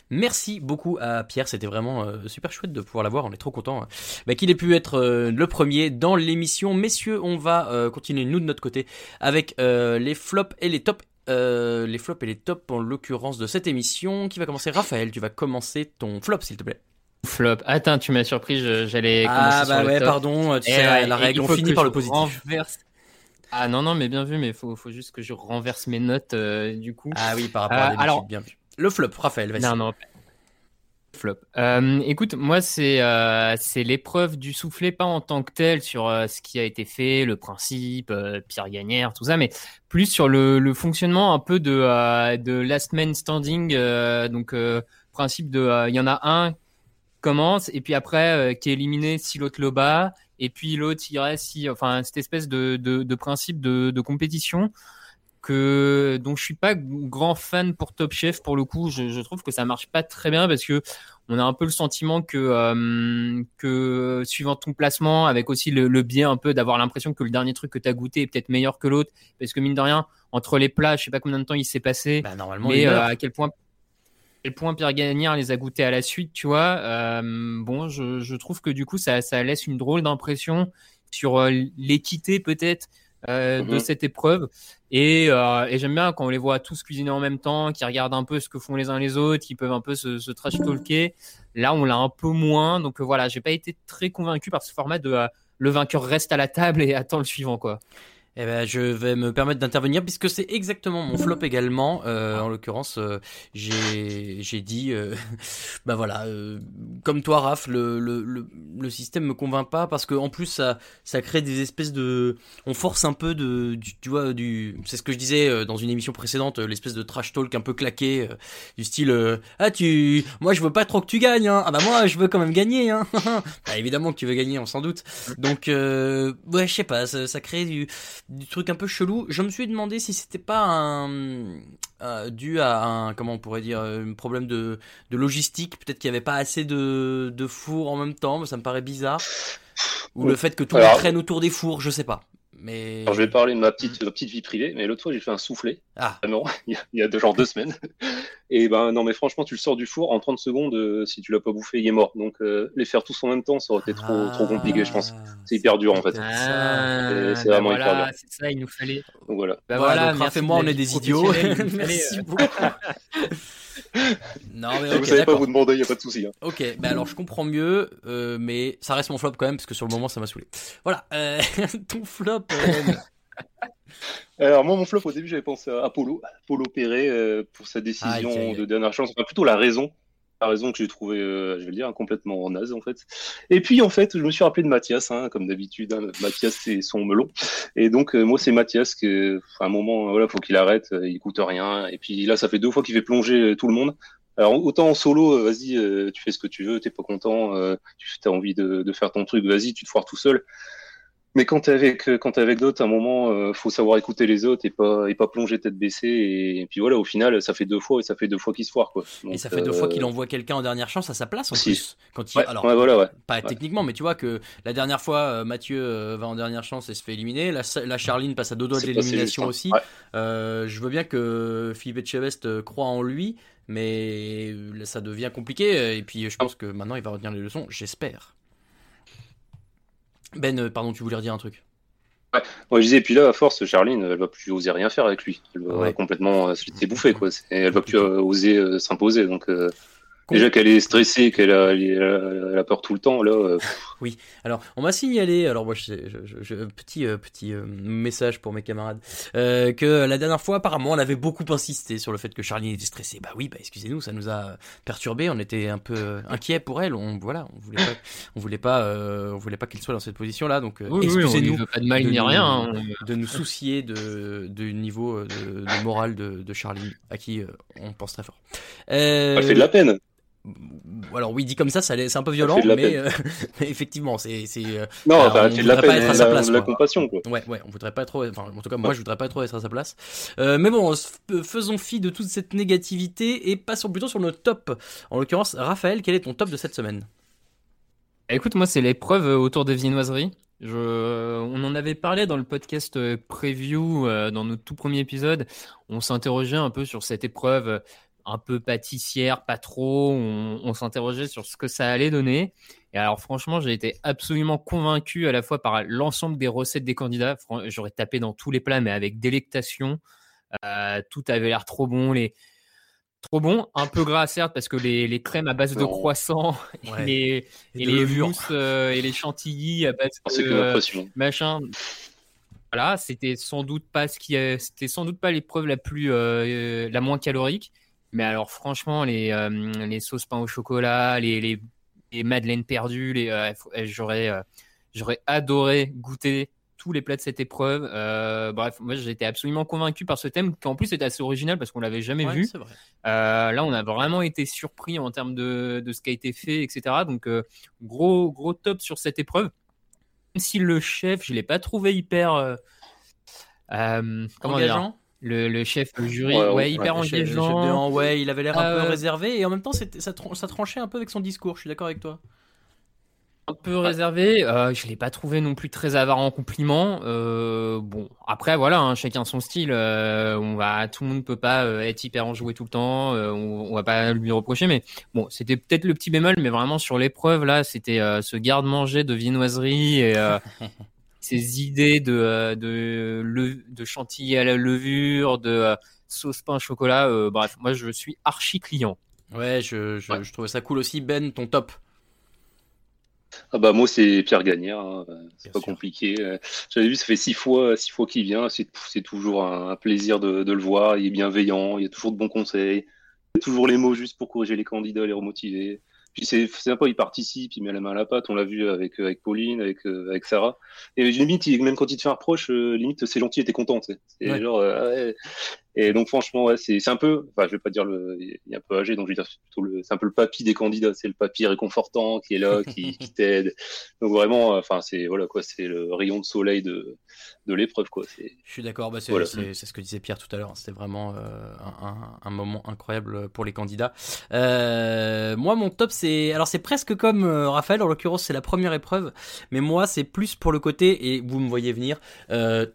Merci beaucoup à Pierre, c'était vraiment euh, super chouette de pouvoir l'avoir, on est trop content hein. bah, qu'il ait pu être euh, le premier dans l'émission. Messieurs, on va euh, continuer nous de notre côté avec euh, les flops et les tops. Euh, les flops et les tops en l'occurrence de cette émission qui va commencer. Raphaël, tu vas commencer ton flop s'il te plaît. Flop. Attends, tu m'as surpris, j'allais Ah, commencer bah sur le ouais, top. pardon, tu Et, sais, la- euh, la et règle, il on finit par le positif. renverse- Ah non, non, mais bien vu, mais faut, faut juste que je renverse mes notes euh, du coup. Ah oui, par rapport à Euh, alors, bien vu. Le flop, Raphaël, vas-y. Non, non. Flop. Euh, écoute, moi, c'est euh, c'est l'épreuve du soufflet, pas en tant que tel sur euh, ce qui a été fait, le principe, Pierre Gagnère, tout ça, mais plus sur le, le fonctionnement un peu de, de last man standing. donc, principe de, il y en a un commence et puis après qui est éliminé si l'autre le bat et puis l'autre il reste si, enfin, cette espèce de, de, de principe de, de compétition que donc je suis pas grand fan pour Top Chef pour le coup je, je trouve que ça marche pas très bien parce que on a un peu le sentiment que euh, que suivant ton placement avec aussi le, le biais un peu d'avoir l'impression que le dernier truc que tu as goûté est peut-être meilleur que l'autre parce que mine de rien entre les plats je sais pas combien de temps il s'est passé Bah, normalement, mais euh, à quel point quel point Pierre Gagnard les a goûtés à la suite, tu vois. Euh, bon, je, je trouve que du coup, ça, ça laisse une drôle d'impression sur l'équité peut-être euh, de Mhm. cette épreuve. Et, euh, et j'aime bien quand on les voit tous cuisiner en même temps, qui regardent un peu ce que font les uns les autres, qui peuvent un peu se, se trash talker. Là, on l'a un peu moins. Donc euh, voilà, j'ai pas été très convaincu par ce format de euh, le vainqueur reste à la table et attend le suivant, quoi. Eh ben, je vais me permettre d'intervenir puisque c'est exactement mon flop également. Euh, en l'occurrence, euh, j'ai j'ai dit, euh, bah voilà, euh, comme toi, Raph, le, le, le, le système me convainc pas parce que en plus ça ça crée des espèces de, on force un peu de, du, tu vois, du, c'est ce que je disais euh, dans une émission précédente, euh, l'espèce de trash talk un peu claqué, du style, euh, ah tu, moi je veux pas trop que tu gagnes, hein. ah bah moi je veux quand même gagner, hein. bah, évidemment que tu veux gagner, on s'en doute. Donc euh, ouais, je sais pas, ça, ça crée du du truc un peu chelou. Je me suis demandé si c'était pas un euh, dû à un comment on pourrait dire un problème de, de logistique. Peut-être qu'il y avait pas assez de, de fours en même temps, mais ça me paraît bizarre. Ou le fait que tout Alors- traîne autour des fours, je sais pas. Mais Alors, je vais parler de ma petite, ma petite vie privée, mais l'autre fois, j'ai fait un soufflé. Ah. Vraiment, il y a, il y a deux, genre deux semaines. Et ben, non, mais franchement, tu le sors du four, en 30 secondes, euh, si tu l'as pas bouffé, il est mort. Donc, euh, les faire tous en même temps, ça aurait été trop, trop compliqué, je pense. C'est hyper dur, en fait. Ah, C'est bah vraiment hyper voilà, dur. c'est ça, il nous fallait. Donc, voilà. Bah Voilà, voilà, donc moi, on est des idiots. Merci euh, beaucoup. Non mais Si ok, vous savez pas vous demander, il n'y a pas de souci. hein. Ok, bah alors je comprends mieux, euh, mais ça reste mon flop quand même parce que sur le moment ça m'a saoulé. Voilà, euh, ton flop. euh. Alors, moi, mon flop, au début, j'avais pensé à Apollo. Apollo Perret, euh, pour sa décision aïe, aïe. de dernière chance. Enfin, plutôt la raison. La raison que j'ai trouvé, euh, je vais le dire, complètement naze, en fait. Et puis, en fait, je me suis rappelé de Mathias, hein, comme d'habitude. hein. Mathias, c'est son melon. Et donc, euh, moi, c'est Mathias que, à un moment, voilà, faut qu'il arrête. Il coûte rien. Et puis, là, ça fait deux fois qu'il fait plonger tout le monde. Alors, autant en solo, vas-y, euh, tu fais ce que tu veux, t'es pas content, euh, tu as envie de, de faire ton truc, vas-y, tu te foires tout seul. Mais quand t'es avec euh, quand t'es avec d'autres, à un moment, euh, faut savoir écouter les autres et pas et pas plonger tête baissée. Et, puis voilà, au final, ça fait deux fois et ça fait deux fois qu'il se foire quoi. Et ça fait deux fois euh, qu'il envoie quelqu'un en dernière chance à sa place en Si. plus. Quand il, Ouais, alors, ouais, voilà, ouais. pas techniquement, mais tu vois que la dernière fois, Mathieu va en dernière chance et se fait éliminer. La, la Charline passe à deux doigts de l'élimination aussi. hein. Euh, je veux bien que Philippe Etchebest croit en lui, mais ça devient compliqué. Et puis je pense que maintenant il va retenir les leçons, j'espère. Ben, euh, pardon, tu voulais redire un truc Ouais, je disais, et puis là, à force, Charline, elle va plus oser rien faire avec lui. Elle va Ouais. complètement euh, se laisser bouffer, quoi. Elle va plus euh, oser euh, s'imposer. Donc, euh, déjà qu'elle est stressée, qu'elle a, peur tout le temps, là. euh, Oui, alors on m'a signalé, alors moi je, je, je- petit euh, petit euh, message pour mes camarades, euh, que la dernière fois apparemment elle avait beaucoup insisté sur le fait que Charline était stressée. Bah oui, bah excusez-nous, ça nous a perturbé, on était un peu euh, inquiet pour elle, on voilà, on voulait pas, on voulait pas, euh, on voulait pas qu'elle soit dans cette position-là, donc Oui, oui, on excusez-nous veut pas de mal ni nous- rien, hein. de nous soucier de du niveau de, de morale de, de Charline, à qui euh, on pense très fort. Euh, Elle fait de la peine. Alors oui, dit comme ça, c'est un peu violent, mais, euh, mais effectivement, c'est c'est. euh, Non, elle on de la voudrait pas être à sa la- place, de la quoi. compassion, quoi. Ouais, ouais, on voudrait pas trop. Enfin, en tout cas, moi, je voudrais pas trop être à sa place. Euh, mais bon, faisons fi de toute cette négativité et passons plutôt sur notre top. En l'occurrence, Raphaël, quel est ton top de cette semaine? Écoute, moi, c'est l'épreuve autour des viennoiseries. Je... On en avait parlé dans le podcast preview, euh, dans notre tout premier épisode. On s'interrogeait un peu sur cette épreuve euh, un peu pâtissière, pas trop. On, on s'interrogeait sur ce que ça allait donner. Et alors, franchement, j'ai été absolument convaincu à la fois par l'ensemble des recettes des candidats. J'aurais tapé dans tous les plats, mais avec délectation. Euh, tout avait l'air trop bon. Les... Trop bon, un peu gras certes parce que les, les crèmes à base de Non. croissant Ouais. et les, Et et de les levure. mousses euh, et les chantilly à base Ah, de que euh, machin. Voilà, c'était sans doute pas ce qui, c'était sans doute pas l'épreuve la plus, la moins calorique. Mais alors franchement, les, euh, les sauces pain au chocolat, les, les, les madeleines perdues, les, euh, euh, j'aurais, euh, j'aurais adoré goûter tous les plats de cette épreuve. Bref, moi j'étais absolument convaincu par ce thème qui en plus est assez original parce qu'on l'avait jamais Ouais, vu. là, on a vraiment été surpris en termes de, de ce qui a été fait, etc. Donc, gros, gros top sur cette épreuve. Même si le chef, je l'ai pas trouvé hyper. comment dire Engageant le, le chef, le jury, Ouais, ouais, ouais, hyper chef- chef de engageant. Ouais, il avait l'air un Euh, peu réservé et en même temps, ça, ça tranchait un peu avec son discours. Je suis d'accord avec toi. un peu réservé. Euh, je l'ai pas trouvé non plus très avare en compliments. Euh, bon, après voilà, hein, chacun son style. Euh, on va, tout le monde peut pas euh, être hyper enjoué tout le temps. On, on va pas lui reprocher, mais bon, c'était peut-être le petit bémol, mais vraiment sur l'épreuve là, c'était ce garde-manger de viennoiserie et ces idées de euh, de, chantilly à la levure, de euh, sauce pain chocolat. euh, bref, moi je suis archi client. Ouais, je, je, je trouvais ça cool aussi. Ben, ton top. Ah bah moi c'est Pierre Gagnère, hein. c'est pas compliqué. J'avais vu, ça fait six fois, six fois qu'il vient, c'est c'est toujours un, un plaisir de, de le voir. Il est bienveillant, il y a toujours de bons conseils, il y a toujours les mots juste pour corriger les candidats, les remotiver. Puis c'est c'est sympa, il participe, il met la main à la pâte. On l'a vu avec avec Pauline, avec euh, avec Sarah. Et limite, il- même quand il te fait un reproche, euh, limite c'est gentil, t'es content. C'est Ouais. genre euh, ouais. Et donc franchement, ouais, c'est un peu, enfin je vais pas dire le, il est un peu âgé, donc je vais dire c'est plutôt le, c'est un peu le papy des candidats, c'est le papy réconfortant qui est là, qui, qui t'aide. Donc vraiment, euh, enfin c'est voilà quoi, c'est le rayon de soleil de de l'épreuve quoi. Je suis d'accord, bah c'est Voilà. ce que disait Pierre tout à l'heure. C'était vraiment euh, un, un- un moment incroyable pour les candidats. Euh, moi, mon top, c'est alors c'est presque comme euh, Raphaël. En l'occurrence, c'est la première épreuve, mais moi, c'est plus pour le côté et vous me voyez venir.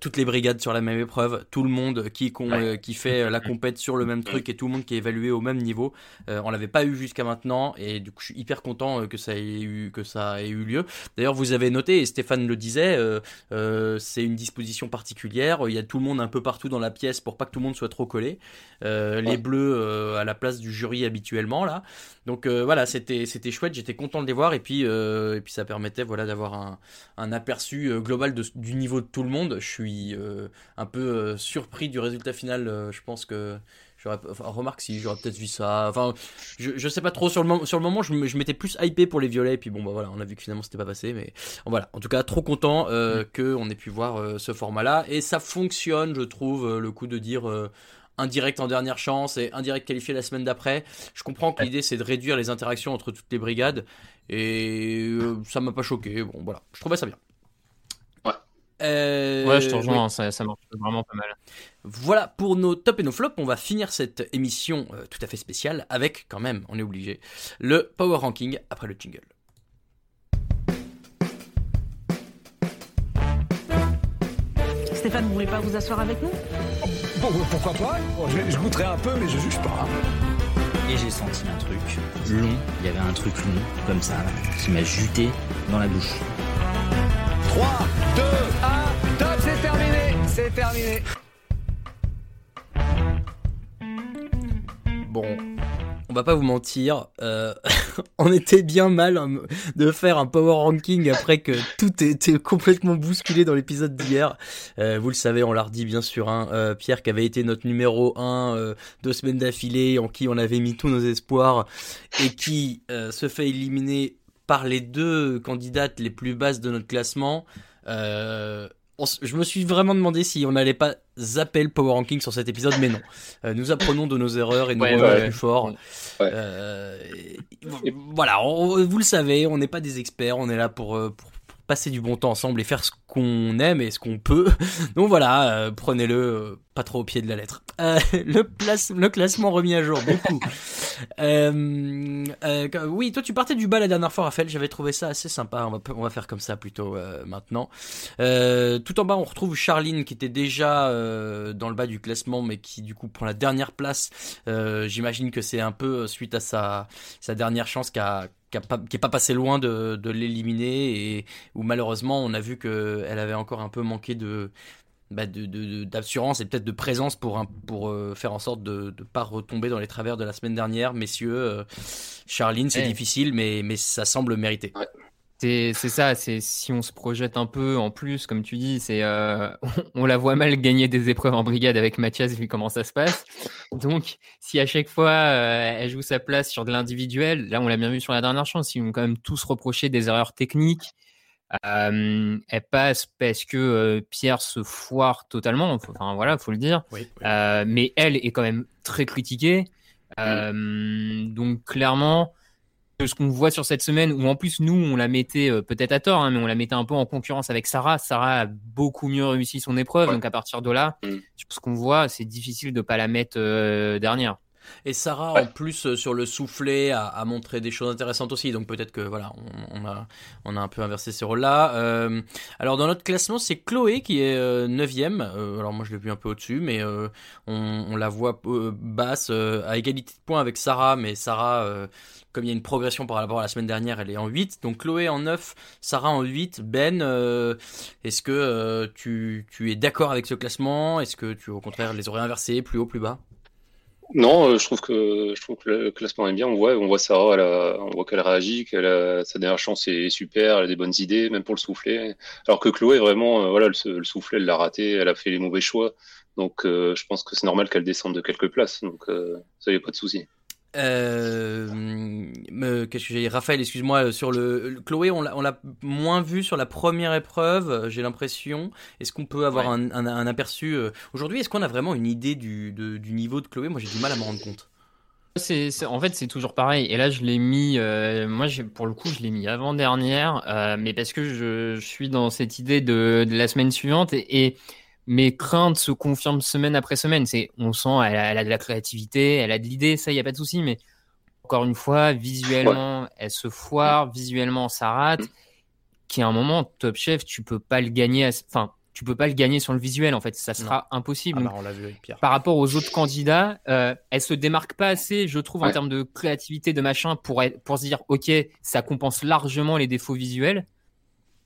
toutes les brigades sur la même épreuve, tout le monde qui con- euh, qui fait euh, la compète sur le même truc et tout le monde qui est évalué au même niveau. Euh, on l'avait pas eu jusqu'à maintenant et du coup, je suis hyper content euh, que ça ait eu que ça ait eu lieu. D'ailleurs, vous avez noté et Stéphane le disait, euh, euh, c'est une disposition particulière. Il y a tout le monde un peu partout dans la pièce pour pas que tout le monde soit trop collé. Les bleus à la place du jury habituellement là. Donc voilà, c'était c'était chouette. J'étais content de les voir et puis et puis ça permettait voilà d'avoir un, un aperçu global de- du niveau de tout le monde. Je suis un peu surpris du résultat final. Euh, je pense que J'aurais, enfin, remarque si j'aurais peut-être vu ça. Enfin, je, je sais pas trop sur le moment. Sur le moment, je, m'étais plus hypé pour les violets. Et puis bon, bah voilà, on a vu que finalement c'était pas passé. Mais voilà, en tout cas, trop content euh, que on ait pu voir euh, ce format-là et ça fonctionne, je trouve, euh, le coup de dire. euh, un direct en dernière chance et un direct qualifié la semaine d'après. Je comprends que l'idée c'est de réduire les interactions entre toutes les brigades et ça m'a pas choqué. Bon voilà, je trouvais ça bien. Euh, Ouais, je te rejoins, oui. hein, ça, ça marche vraiment pas mal. Voilà pour nos tops et nos flops. On va finir cette émission euh, tout à fait spéciale avec, quand même, on est obligé, le Power Ranking après le jingle. Stéphane, vous voulez pas vous asseoir avec nous? Bon, pourquoi pas? Bon, je, je goûterai un peu, mais je juge pas. Et j'ai senti un truc long, il y avait un truc long, comme ça, qui m'a juté dans la bouche. 3, 2, 1, top, c'est terminé C'est terminé Bon, on va pas vous mentir, euh, on était bien mal hein, de faire un power ranking après que tout était complètement bousculé dans l'épisode d'hier. Euh, vous le savez, on l'a redit bien sûr, hein, euh, Pierre qui avait été notre numéro 1 euh, deux semaines d'affilée, en qui on avait mis tous nos espoirs, et qui se fait éliminer par les deux candidates les plus basses de notre classement. On je me suis vraiment demandé si on n'allait pas zapper le power ranking sur cet épisode, mais non. Euh, nous apprenons de nos erreurs et nous Ouais, ouais. plus fort. Euh, et- voilà, on- vous le savez, on n'est pas des experts, on est là pour, euh, pour, pour passer du bon temps ensemble et faire ce qu'on aime et ce qu'on peut. Donc voilà, euh, prenez-le euh, pas trop au pied de la lettre. Euh, le, place, le classement remis à jour, beaucoup. Oui, toi tu partais du bas la dernière fois, Raphaël. J'avais trouvé ça assez sympa. On va, on va faire comme ça plutôt maintenant. Tout en bas, on retrouve Charline qui était déjà dans le bas du classement, mais qui du coup prend la dernière place. J'imagine que c'est un peu suite à sa, sa dernière chance qui a qui a pas, passé loin de, de l'éliminer et où malheureusement on a vu que elle avait encore un peu manqué de bah, d'assurance et peut-être de présence pour un, pour euh, faire en sorte de ne pas retomber dans les travers de la semaine dernière. Messieurs euh, Charline c'est Eh. difficile mais mais ça semble mérité c'est ça, c'est si on se projette un peu en plus, comme tu dis, c'est euh, on la voit mal gagner des épreuves en brigade avec Mathias vu comment ça se passe. Donc si à chaque fois euh, elle joue sa place sur de l'individuel, là on l'a bien vu sur la dernière chance, ils vont quand même tous reprocher des erreurs techniques. Euh, elle passe parce que euh, Pierre se foire totalement, enfin voilà, faut le dire. Oui, Euh, mais elle est quand même très critiquée. Euh, donc clairement, ce qu'on voit sur cette semaine, où en plus nous on la mettait euh, peut-être à tort, hein, mais on la mettait un peu en concurrence avec Sarah. Sarah a beaucoup mieux réussi son épreuve, donc à partir de là, sur ce qu'on voit, c'est difficile de pas la mettre euh, dernière. Et Sarah, en plus, euh, sur le soufflet, a, a montré des choses intéressantes aussi. Donc peut-être que voilà, on, on a, on a un peu inversé ces rôles-là. Euh, alors dans notre classement, c'est Chloé qui est euh, neuvième. Euh, alors moi, je l'ai vu un peu au-dessus, mais on, on la voit basse, à égalité de points avec Sarah. Mais Sarah, comme il y a une progression par rapport à la semaine dernière, elle est en 8. Donc Chloé en 9, Sarah en 8. Ben, est-ce que tu, tu es d'accord avec ce classement? Est-ce que tu, au contraire, les aurais inversés, plus haut, plus bas? Non, euh, je trouve que je trouve que le classement est bien. On voit, on voit Sarah, elle a- on voit qu'elle réagit, qu'elle a, sa dernière chance est super, elle a des bonnes idées, même pour le soufflet. Alors que Chloé, vraiment, euh, voilà, le, le soufflet, elle l'a raté, elle a fait les mauvais choix. Donc, euh, je pense que c'est normal qu'elle descende de quelques places. Donc, euh, ça a pas de souci. Euh, me- Qu'est-ce que j'ai dit? Raphaël, excuse-moi, euh, sur le, le- Chloé, on l'a moins vu sur la première épreuve, euh, j'ai l'impression. Est-ce qu'on peut avoir un, un- un aperçu euh, aujourd'hui Est-ce qu'on a vraiment une idée du, de- du niveau de Chloé? Moi, j'ai du mal à m'en rendre compte. En fait, c'est toujours pareil. Et là, je l'ai mis, euh, moi, pour le coup, je l'ai mis avant-dernière, euh, mais parce que je, je suis dans cette idée de, de la semaine suivante et, et mes craintes se confirment semaine après semaine. C'est, on sent, elle a, elle a de la créativité, elle a de l'idée, ça, il n'y a pas de souci, mais encore une fois, visuellement, elle se foire, visuellement, ça rate. Qui à un moment, Top Chef, tu peux pas le gagner, à- enfin, tu peux pas le gagner sur le visuel, en fait, ça sera impossible. Ah bah, on l'a vu avec Pierre. par rapport aux autres candidats, euh, elle se démarque pas assez, je trouve, en termes de créativité, de machin, pour, être- pour se dire, ok, ça compense largement les défauts visuels.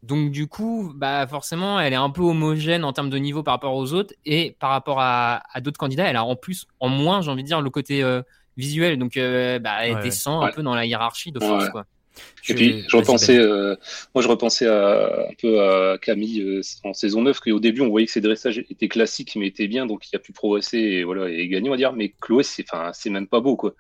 Donc du coup, bah forcément, elle est un peu homogène en termes de niveau par rapport aux autres et par rapport à, à d'autres candidats, elle a en plus, en moins, j'ai envie de dire, le côté euh, visuel. Donc euh, bah, elle Ouais. descend un Ouais. peu dans la hiérarchie de force, Ouais. quoi. Et puis, je repensais, euh, moi, je repensais à, un peu à Camille euh, en saison 9, qu'au début, on voyait que ses dressages étaient classiques, mais étaient bien, donc il a pu progresser et, voilà, et gagner, on va dire. Mais Chloé, c'est, enfin, c'est même pas beau, quoi.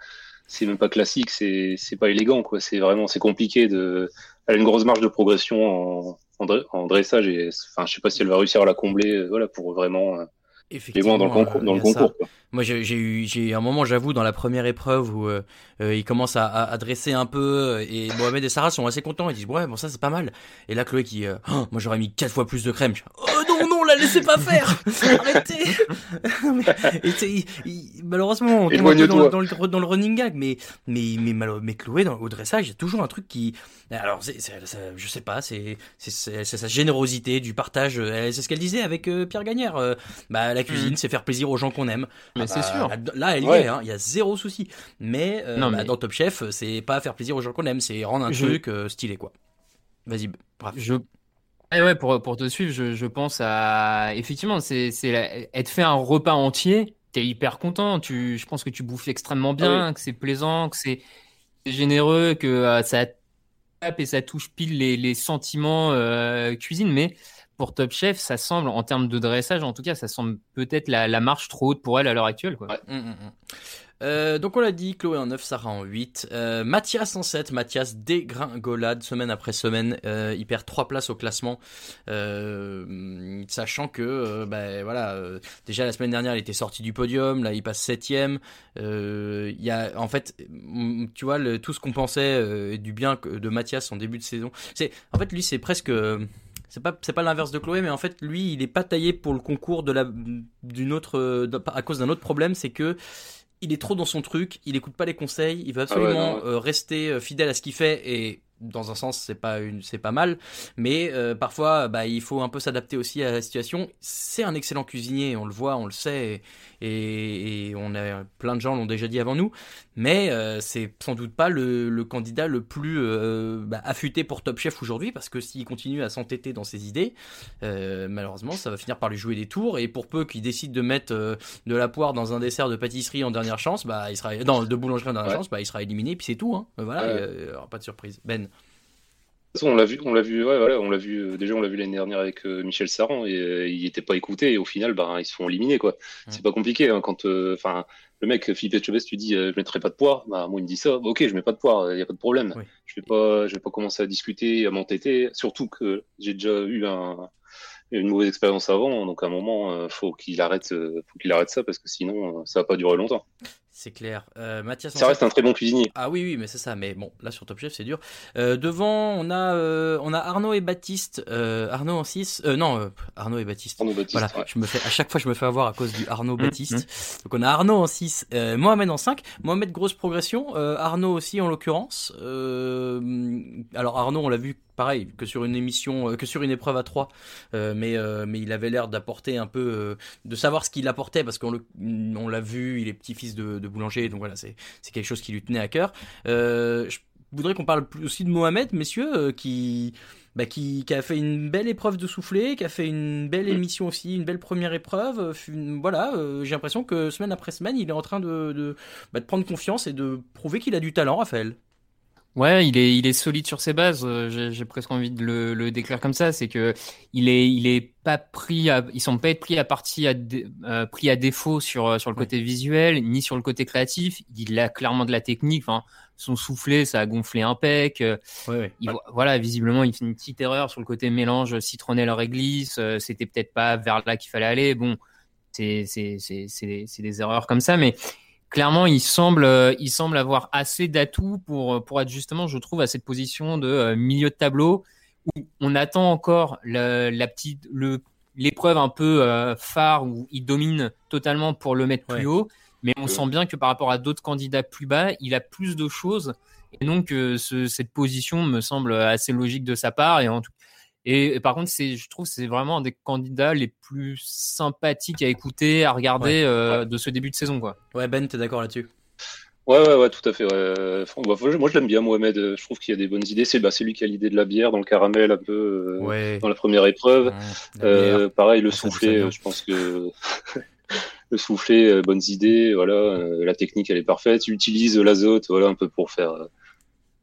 C'est même pas classique, c'est, c'est pas élégant, quoi. C'est vraiment, c'est compliqué de, elle a une grosse marge de progression en, en, dre- en dressage et, enfin, je sais pas si elle va réussir à la combler, euh, voilà, pour vraiment, euh, les loin dans le concours, euh, dans il le concours, quoi. Moi, j'ai j'ai eu, j'ai un moment, j'avoue, dans la première épreuve où euh, euh, il commence à, à, à dresser un peu euh, et Mohamed et Sarah sont assez contents. Ils disent ouais, bon ça c'est pas mal. Et là, Chloé qui, euh, Oh, moi j'aurais mis quatre fois plus de crème. Je oh non non, la laissez pas faire. Arrêtez. Mais- et c'est- il- il- malheureusement, on tombe dans, dans le, dans le running gag, mais mais mais, mais Chloé dans, au dressage, il y a toujours un truc qui, alors c'est, c'est- ça- je sais pas, c'est sa générosité du partage. euh, C'est ce qu'elle disait avec euh, Pierre Gagnère. euh, bah la cuisine, c'est faire plaisir aux gens qu'on aime. Mais Ah c'est bah, sûr. Là, là, elle y Ouais. est, hein, il y a zéro souci. Mais, euh, Non, bah, mais- dans Top Chef, c'est pas faire plaisir aux gens qu'on aime, c'est rendre un Je- truc euh, stylé, quoi. Vas-y, bref. Je... Eh ouais, pour, pour te suivre, je, je pense à. Effectivement, c'est, te fait un repas entier, t'es hyper content, tu, je pense que tu bouffes extrêmement bien, Ah oui. que c'est plaisant, que c'est généreux, que euh, ça tape et ça touche pile les, les sentiments euh, cuisine, mais pour Top Chef, ça semble, en termes de dressage, en tout cas, ça semble peut-être la, la marche trop haute pour elle à l'heure actuelle. Quoi. Mm, mm, mm. Euh, donc on l'a dit, Chloé en 9, Sarah en 8, euh, Mathias en 7, Mathias dégringolade semaine après semaine, euh, il perd 3 places au classement, euh, sachant que bah, voilà, déjà la semaine dernière il était sorti du podium, là il passe 7 euh, il y a en fait, mm, tu vois, tout ce qu'on pensait du bien de Mathias en début de saison, c'est en fait lui c'est presque... c'est pas c'est pas l'inverse de Chloé mais en fait lui il est pas taillé pour le concours de la d'une autre à cause d'un autre problème c'est que il est trop dans son truc, il écoute pas les conseils, il veut Ah ouais, absolument non, ouais. euh, rester euh, fidèle à ce qu'il fait et dans un sens c'est pas une c'est pas mal mais euh, parfois bah il faut un peu s'adapter aussi à la situation c'est un excellent cuisinier on le voit on le sait et, et on a plein de gens l'ont déjà dit avant nous mais euh, c'est sans doute pas le, le candidat le plus euh, bah, affûté pour Top Chef aujourd'hui parce que s'il continue à s'entêter dans ses idées euh, malheureusement ça va finir par lui jouer des tours et pour peu qu'il décide de mettre de la poire dans un dessert de pâtisserie en dernière chance bah il sera non de boulangerie en dernière Ouais. chance bah il sera éliminé puis c'est tout hein. voilà y aura pas de surprise Ben façon, on l'a vu, on l'a vu, ouais, voilà, on l'a vu. euh, déjà, on l'a vu l'année dernière avec euh, Michel Saran et euh, il était pas écouté et au final, bah, ils se font éliminer quoi. C'est pas compliqué hein, quand, euh, enfin, le mec Philippe Etchebest, tu dis, je mettrai pas de poire. Bah, moi, il me dit ça. Ok, je mets pas de poire, il y a pas de problème. Je vais pas, je vais pas commencer à discuter, à m'entêter. Surtout que j'ai déjà eu un, une mauvaise expérience avant, donc à un moment, faut qu'il arrête, faut qu'il arrête ça parce que sinon, ça va pas durer longtemps. C'est clair. Euh, Mathias Ça reste un très bon cuisinier. Ah oui, oui, mais c'est ça. Mais bon, là sur Top Chef, c'est dur. Euh, devant, on a, euh, on a Arnaud et Baptiste. Euh, Arnaud en 6. Euh, non, euh, Arnaud et Baptiste. Arnaud Baptiste, Voilà, ouais. je me fais, à chaque fois, je me fais avoir à cause du Arnaud Baptiste. Donc on a Arnaud en 6, euh, Mohamed en 5. Mohamed, grosse progression. Euh, Arnaud aussi, en l'occurrence. Euh, alors Arnaud, on l'a vu pareil que sur une émission, euh, que sur une épreuve à 3. Euh, mais, euh, mais il avait l'air d'apporter un peu, de savoir ce qu'il apportait parce qu'on le- on l'a vu, il est petit-fils de, de boulanger. Donc voilà, c'est c'est quelque chose qui lui tenait à cœur. Je- voudrais qu'on parle aussi de Mohamed, messieurs, qui, bah, qui, qui a fait une belle épreuve de souffler, qui a fait une belle émission aussi, une belle première épreuve. Une- voilà, euh, j'ai l'impression que semaine après semaine, il est en train de, de, bah, de prendre confiance et de prouver qu'il a du talent, Raphaël. Ouais, il est, il est solide sur ses bases. euh, J'ai presque envie de le, le décrire comme ça. C'est que il est, il est pas pris à, ils sont pas être pris à partie à, dé- euh, pris à défaut sur euh, sur le côté visuel ni sur le côté créatif. Il a clairement de la technique. Enfin, son soufflet, ça a gonflé un pec. euh, il vo- voilà, visiblement, il fait une petite erreur sur le côté mélange citronnelle réglisse. C'était peut-être pas vers là qu'il fallait aller. Bon, c'est c'est c'est des erreurs comme ça, mais clairement, il semble, euh, il semble avoir assez d'atouts pour, pour être justement, je trouve, à cette position de euh, milieu de tableau où on attend encore la, la petite, le, l'épreuve un peu euh, phare où il domine totalement pour le mettre plus haut. Mais on sent bien que par rapport à d'autres candidats plus bas, il a plus de choses. Et donc, euh, ce- cette position me semble assez logique de sa part. Et, en tout- et, et par contre, c'est, je trouve que c'est vraiment un des candidats les plus sympathiques à écouter, à regarder Ouais. euh, de ce début de saison. Quoi. Ouais, Ben, t'es d'accord là-dessus? Ouais, ouais, ouais, tout à fait. ouais. Bah, moi, je l'aime bien, Mohamed. Je trouve qu'il y a des bonnes idées. C'est bah, c'est lui qui a l'idée de la bière dans le caramel, un peu euh, Ouais. dans la première épreuve. la Euh, pareil, le ça soufflet, je pense que le soufflet, bonnes idées. Voilà, euh, la technique, elle est parfaite. Il utilise l'azote, voilà, un peu pour faire euh,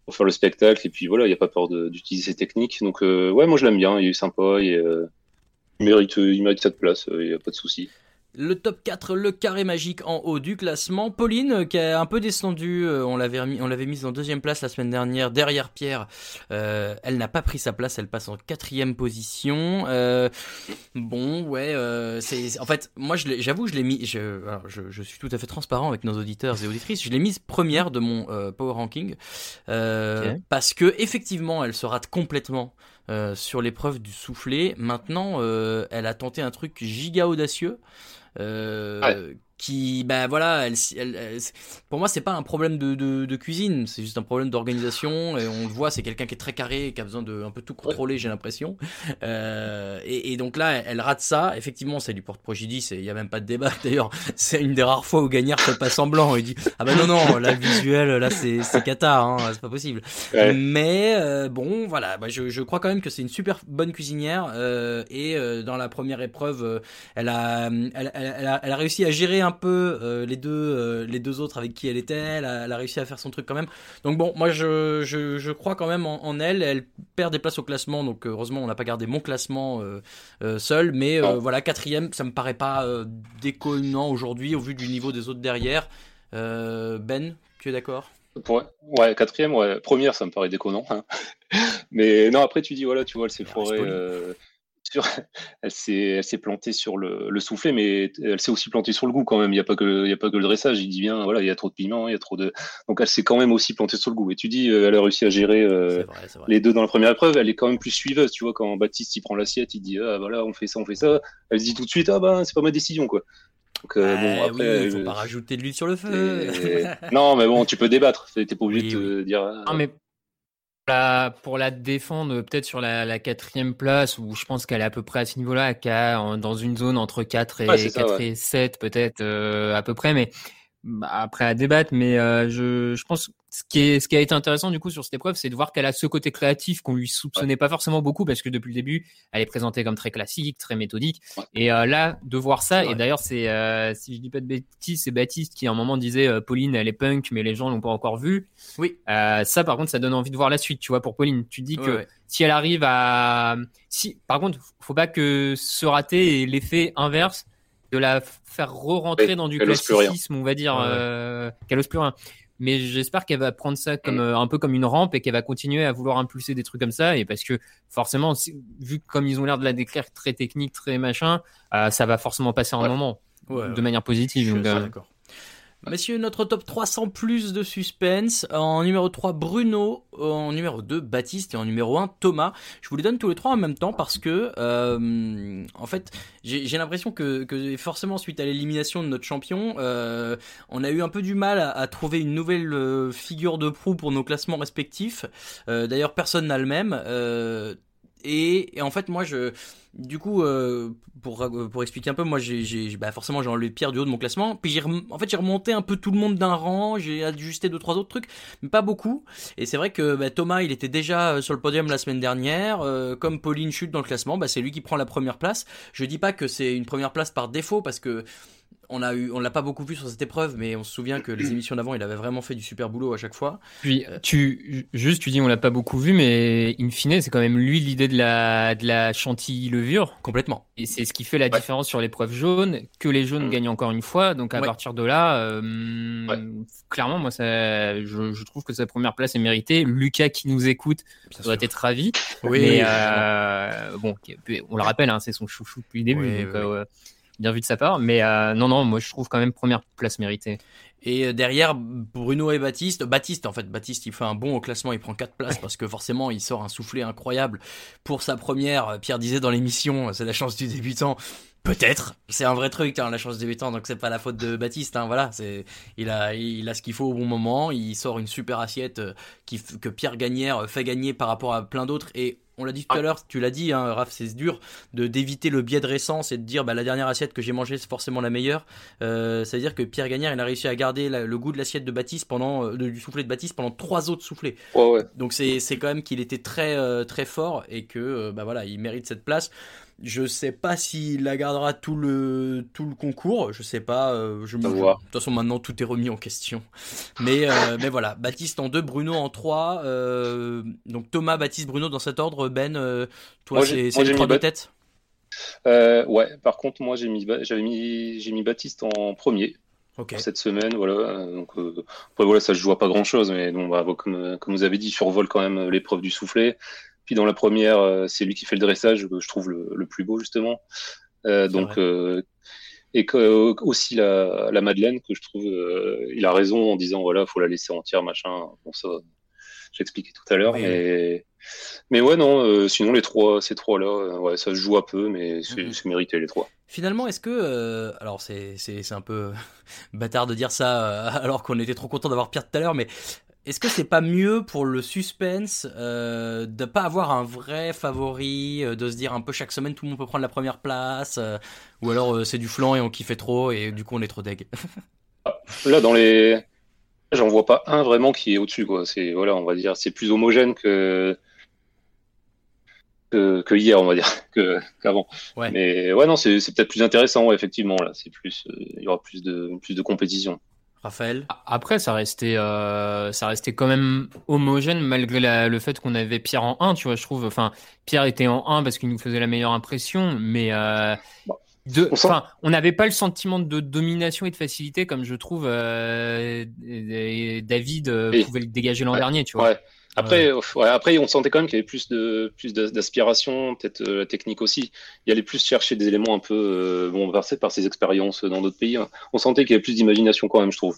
pour faire le spectacle. Et puis voilà, il n'y a pas peur d'utiliser ses techniques. Donc euh, ouais, moi je l'aime bien. Il est sympa. Et, euh, il mérite, il mérite cette place. euh, Il n'y a pas de souci. Le top 4, le carré magique en haut du classement. Pauline, qui a un peu descendu, euh, on l'avait remis- on l'avait mise en deuxième place la semaine dernière, derrière Pierre. Euh, elle n'a pas pris sa place, elle passe en quatrième position. Euh, bon, ouais, euh, c'est, en fait, moi, je l'ai- j'avoue, je l'ai mis, je, alors, je, je suis tout à fait transparent avec nos auditeurs et auditrices. Je l'ai mise première de mon power ranking parce que effectivement, elle se rate complètement. Euh, sur l'épreuve du soufflet. Maintenant, euh, elle a tenté un truc giga audacieux. Euh, qui bah voilà elle, elle- elle- pour moi c'est pas un problème de, de, de cuisine. C'est juste un problème d'organisation. Et on le voit c'est quelqu'un qui est très carré et qui a besoin de un peu tout contrôler j'ai l'impression. Euh, et, et donc là elle rate ça. Effectivement ça lui porte préjudice et il y a même pas de débat. D'ailleurs c'est une des rares fois où Gagnard fait pas semblant. Il dit ah bah non non la visuelle là c'est c'est cata hein, c'est pas possible. Ouais. mais euh, bon voilà. Bah, je, je crois quand même que c'est une super bonne cuisinière euh, et euh, dans la première épreuve euh, elle a elle, elle- elle a elle a réussi à gérer un peu euh, les deux euh, les deux autres avec qui elle était elle a, elle a réussi à faire son truc quand même donc bon moi je, je, je crois quand même en, en elle elle perd des places au classement donc heureusement on n'a pas gardé mon classement euh, euh, seul mais euh, voilà quatrième ça me paraît pas euh, déconnant aujourd'hui au vu du niveau des autres derrière Euh, Ben tu es d'accord? Ouais, ouais, quatrième, ouais. Première, ça me paraît déconnant. hein. Mais non, après, tu dis, voilà, tu vois, elle s'est foirée. poli. euh, sur... Elle s'est elle s'est plantée sur le, le soufflet, mais elle s'est aussi plantée sur le goût quand même. Il n'y a, pas que- il y a pas que le dressage. Il dit bien, voilà, il y a trop de piment, il y a trop de. Donc elle s'est quand même aussi plantée sur le goût. Et tu dis, euh, elle a réussi à gérer euh, vrai, c'est vrai. les deux dans la première épreuve. Elle est quand même plus suiveuse. Tu vois, quand Baptiste il prend l'assiette, il dit, ah voilà, on fait ça, on fait ça. Elle se dit tout de suite, ah ben, c'est pas ma décision, quoi. Donc euh, bon, après. oui, faut euh, pas rajouter de l'huile sur le feu et- non, mais bon, tu peux débattre. T'es pas obligé de te dire. ah, Non, mais la- pour la défendre, peut-être sur la, la quatrième place, où je pense qu'elle est à peu près à ce niveau-là, dans une zone entre 4 et, Ouais, c'est ça, 4 ouais. et 7, peut-être, euh, à peu près, mais après à débattre. Mais euh, je, je pense ce qui, est, ce qui a été intéressant du coup sur cette épreuve, c'est de voir qu'elle a ce côté créatif qu'on lui soupçonnait pas forcément beaucoup, parce que depuis le début, elle est présentée comme très classique, très méthodique. Et euh, là, de voir ça, et d'ailleurs, c'est, euh, si je dis pas de bêtises, c'est Baptiste qui à un moment disait euh, Pauline, elle est punk, mais les gens l'ont pas encore vue. Oui. Euh, ça, par contre, ça donne envie de voir la suite, tu vois, pour Pauline. Tu dis que si elle arrive à, si, par contre, faut pas que ce raté ait l'effet inverse de la faire re-rentrer Oui, dans du classicisme, on va dire, euh, qu'elle ose plus rien. Mais j'espère qu'elle va prendre ça Mm. comme euh, un peu comme une rampe et qu'elle va continuer à vouloir impulser des trucs comme ça. Et parce que forcément, vu comme ils ont l'air de la décrire très technique, très machin, euh, ça va forcément passer un Ouais. moment Ouais, de ouais. manière positive. Je suis donc, euh, d'accord. Messieurs, notre top 300 plus de suspense. En numéro 3, Bruno. En numéro 2, Baptiste. Et en numéro 1, Thomas. Je vous les donne tous les trois en même temps parce que, euh, en fait, j'ai l'impression que, forcément, suite à l'élimination de notre champion, euh, on a eu un peu du mal à, trouver une nouvelle euh, figure de proue pour nos classements respectifs. D'ailleurs, personne n'a le même. Et, en fait, moi, je, du coup, euh, pour, pour expliquer un peu, moi, j'ai, bah forcément, j'ai enlevé Pierre du haut de mon classement. Puis j'ai, en fait, j'ai remonté un peu tout le monde d'un rang. J'ai ajusté deux, trois autres trucs, mais pas beaucoup. Et c'est vrai que bah, Thomas, il était déjà euh, sur le podium la semaine dernière. Euh, comme Pauline chute dans le classement, bah, c'est lui qui prend la première place. Je dis pas que c'est une première place par défaut parce que on a eu, on l'a pas beaucoup vu sur cette épreuve, mais on se souvient que les émissions d'avant, il avait vraiment fait du super boulot à chaque fois. Puis tu juste tu dis on l'a pas beaucoup vu, mais in fine c'est quand même lui l'idée de la de la chantilly levure complètement. Et c'est ce qui fait la différence sur l'épreuve jaune, que les jaunes gagnent encore une fois. Donc à Ouais. partir de là, euh, clairement moi ça, je, je trouve que sa première place est méritée. Lucas qui nous écoute doit être ravi. Oui, mais euh, bon, on le rappelle, hein, c'est son chouchou depuis le début. Oui, donc, oui, euh, bien vu de sa part. Mais euh, non non, moi je trouve quand même première place méritée. Et euh, derrière, Bruno et Baptiste, Baptiste en fait, Baptiste il fait un bon au classement, il prend 4 places parce que forcément il sort un soufflet incroyable pour sa première. Pierre disait dans l'émission, c'est la chance du débutant. Peut-être, c'est un vrai truc, hein, la chance débutant, donc c'est pas la faute de Baptiste, hein, voilà, c'est, il a, il a ce qu'il faut au bon moment, il sort une super assiette euh, qui, que Pierre Gagnère fait gagner par rapport à plein d'autres, et on l'a dit tout à l'heure, tu l'as dit, hein, Raph, c'est dur de d'éviter le biais de récence et de dire bah, la dernière assiette que j'ai mangée c'est forcément la meilleure. Euh, ça veut dire que Pierre Gagnère il a réussi à garder la- le goût de l'assiette de Baptiste pendant euh, du soufflet de Baptiste pendant trois autres soufflets. Ouais, ouais. Donc c'est c'est quand même qu'il était très euh, très fort et que euh, bah voilà il mérite cette place. Je sais pas s'il la gardera tout le tout le concours. Je sais pas. euh, je je- de toute façon maintenant tout est remis en question. Mais euh, mais voilà Baptiste en deux, Bruno en trois. euh, donc Thomas, Baptiste, Bruno dans cet ordre. Ben, euh, toi c'est les trois de tête? Ouais, par contre, moi, j'ai mis, mis, mis Baptiste en premier Ok. pour cette semaine, voilà. Donc, euh, après, voilà, ça se joue à pas grand chose, mais bon, bah, comme, comme vous avez dit, il survole quand même l'épreuve du soufflet. Puis dans la première, euh, c'est lui qui fait le dressage, que je trouve le, le plus beau, justement. Euh, donc, euh, et que, aussi la, la Madeleine, que je trouve, il a raison en disant, voilà, faut la laisser entière, machin. Bon, ça, j'expliquais tout à l'heure, Oui, mais, mais ouais, non, euh, sinon, les trois, ces trois-là, euh, ouais, ça se joue un peu, mais c'est mérité, les trois. Finalement, est-ce que, euh, alors c'est un peu bâtard de dire ça alors qu'on était trop content d'avoir Pierre tout à l'heure, mais est-ce que c'est pas mieux pour le suspense euh, de pas avoir un vrai favori, euh, de se dire un peu chaque semaine tout le monde peut prendre la première place, euh, ou alors euh, c'est du flan et on kiffait trop et du coup on est trop deg? Là, dans les, j'en vois pas un vraiment qui est au-dessus, quoi. C'est, voilà, on va dire, c'est plus homogène que, que, que hier, on va dire, que, qu'avant. Ouais. Mais ouais, non, c'est, peut-être plus intéressant, ouais, effectivement, là. C'est plus, il y aura plus de, plus de compétition. Raphaël? Après, ça restait, euh, ça restait quand même homogène malgré la- le fait qu'on avait Pierre en 1, tu vois, je trouve. Enfin, Pierre était en 1 parce qu'il nous faisait la meilleure impression, mais euh, de, on sent- enfin, on n'avait pas le sentiment de domination et de facilité comme je trouve euh, David euh, pouvait le dégager l'an Ouais. dernier, tu vois. Ouais. Après, euh, ouais, après, on sentait quand même qu'il y avait plus de, plus d'as- d'aspiration, peut-être euh, la technique aussi. Il allait plus chercher des éléments un peu, euh, bon, versés par ses expériences dans d'autres pays. hein. On sentait qu'il y avait plus d'imagination quand même, je trouve.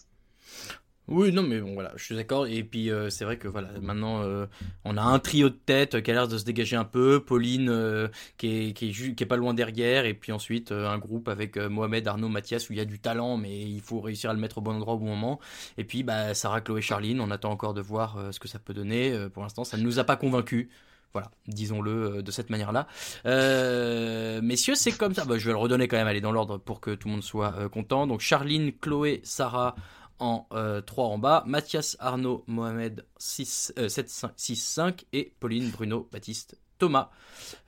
Oui, non, mais bon, voilà, je suis d'accord. Et puis, euh, c'est vrai que voilà, maintenant, euh, on a un trio de tête qui a l'air de se dégager un peu. Pauline, euh, qui, est, qui, est qui est pas loin derrière. Et puis ensuite, euh, un groupe avec euh, Mohamed, Arnaud, Mathias, où il y a du talent, mais il faut réussir à le mettre au bon endroit au bon moment. Et puis, bah, Sarah, Chloé, Charline, on attend encore de voir euh, ce que ça peut donner. Euh, pour l'instant, ça ne nous a pas convaincus. Voilà, disons-le euh, de cette manière-là. Euh, messieurs, c'est comme ça. Bah, je vais le redonner quand même, aller dans l'ordre pour que tout le monde soit euh, content. Donc, Charline, Chloé, Sarah en 3 en bas. Mathias, Arnaud, Mohamed 6, euh, 7, 5, 6, 5 et Pauline, Bruno, Baptiste, Thomas.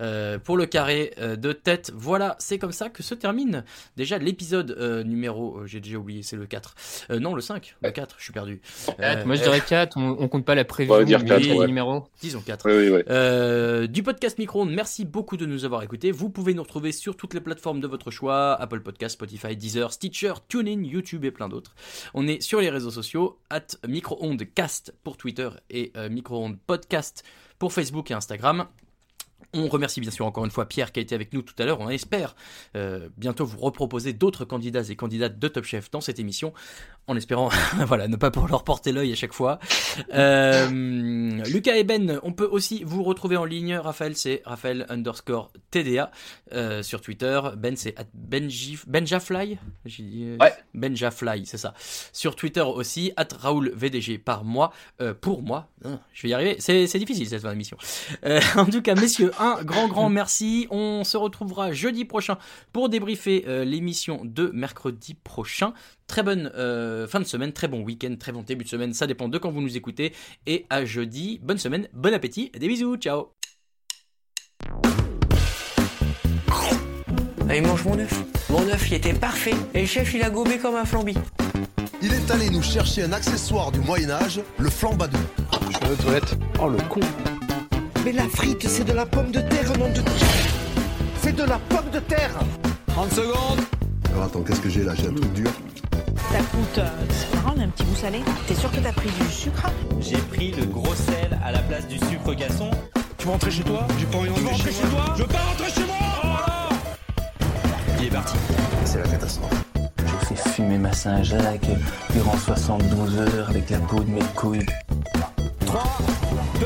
Euh, pour le carré euh, de tête, voilà, c'est comme ça que se termine déjà l'épisode euh, numéro, euh, j'ai déjà oublié, c'est le 4. Euh, non, le 5, le 4, je suis perdu. Euh, moi je dirais 4, on, on compte pas la preview On va dire ouais. numéros. Disons 4. Oui, oui, oui. Euh, du podcast micro merci beaucoup de nous avoir écoutés. Vous pouvez nous retrouver sur toutes les plateformes de votre choix Apple Podcast, Spotify, Deezer, Stitcher, TuneIn, YouTube et plein d'autres. On est sur les réseaux sociaux, at microondcast pour Twitter et euh, microonde podcast pour Facebook et Instagram. On remercie bien sûr encore une fois Pierre qui a été avec nous tout à l'heure. On espère euh, bientôt vous reproposer d'autres candidats et candidates de Top Chef dans cette émission. En espérant voilà ne pas pour leur porter l'œil à chaque fois. Euh, Lucas et Ben, on peut aussi vous retrouver en ligne. Raphaël c'est Raphaël underscore TDA euh, sur Twitter. Ben c'est Benji, Benjafly. Euh, Ouais. Benjafly, c'est ça. Sur Twitter aussi at Raoul VDG par mois euh, pour moi. Hein, Je vais y arriver. C'est c'est difficile cette fin d'émission. Euh, en tout cas messieurs un grand grand merci. On se retrouvera jeudi prochain pour débriefer euh, l'émission de mercredi prochain. Très bonne euh, fin de semaine, très bon week-end, très bon début de semaine, ça dépend de quand vous nous écoutez. Et à jeudi, bonne semaine, bon appétit, des bisous, ciao Allez, mange mon œuf. Mon œuf, il était parfait. Et le chef, il a gobé comme un flambi. Il est allé nous chercher un accessoire du Moyen-Âge, le flambadou. Je vais aux toilettes. Oh le con. Mais la frite, c'est de la pomme de terre, nom de C'est de la pomme de terre 30 secondes Alors attends, qu'est-ce que j'ai là? J'ai un truc dur. Ça coûte, euh, c'est a un petit goût salé. T'es sûr que t'as pris du sucre? J'ai pris le gros sel à la place du sucre gasson. Tu veux rentrer chez toi? J'ai pas envie de rentrer chez toi? Je veux pas rentrer chez moi Oh Il est parti. C'est la catastrophe. J'ai fait fumer ma Saint-Jacques durant 72 heures avec la peau de mes couilles. 3, 2,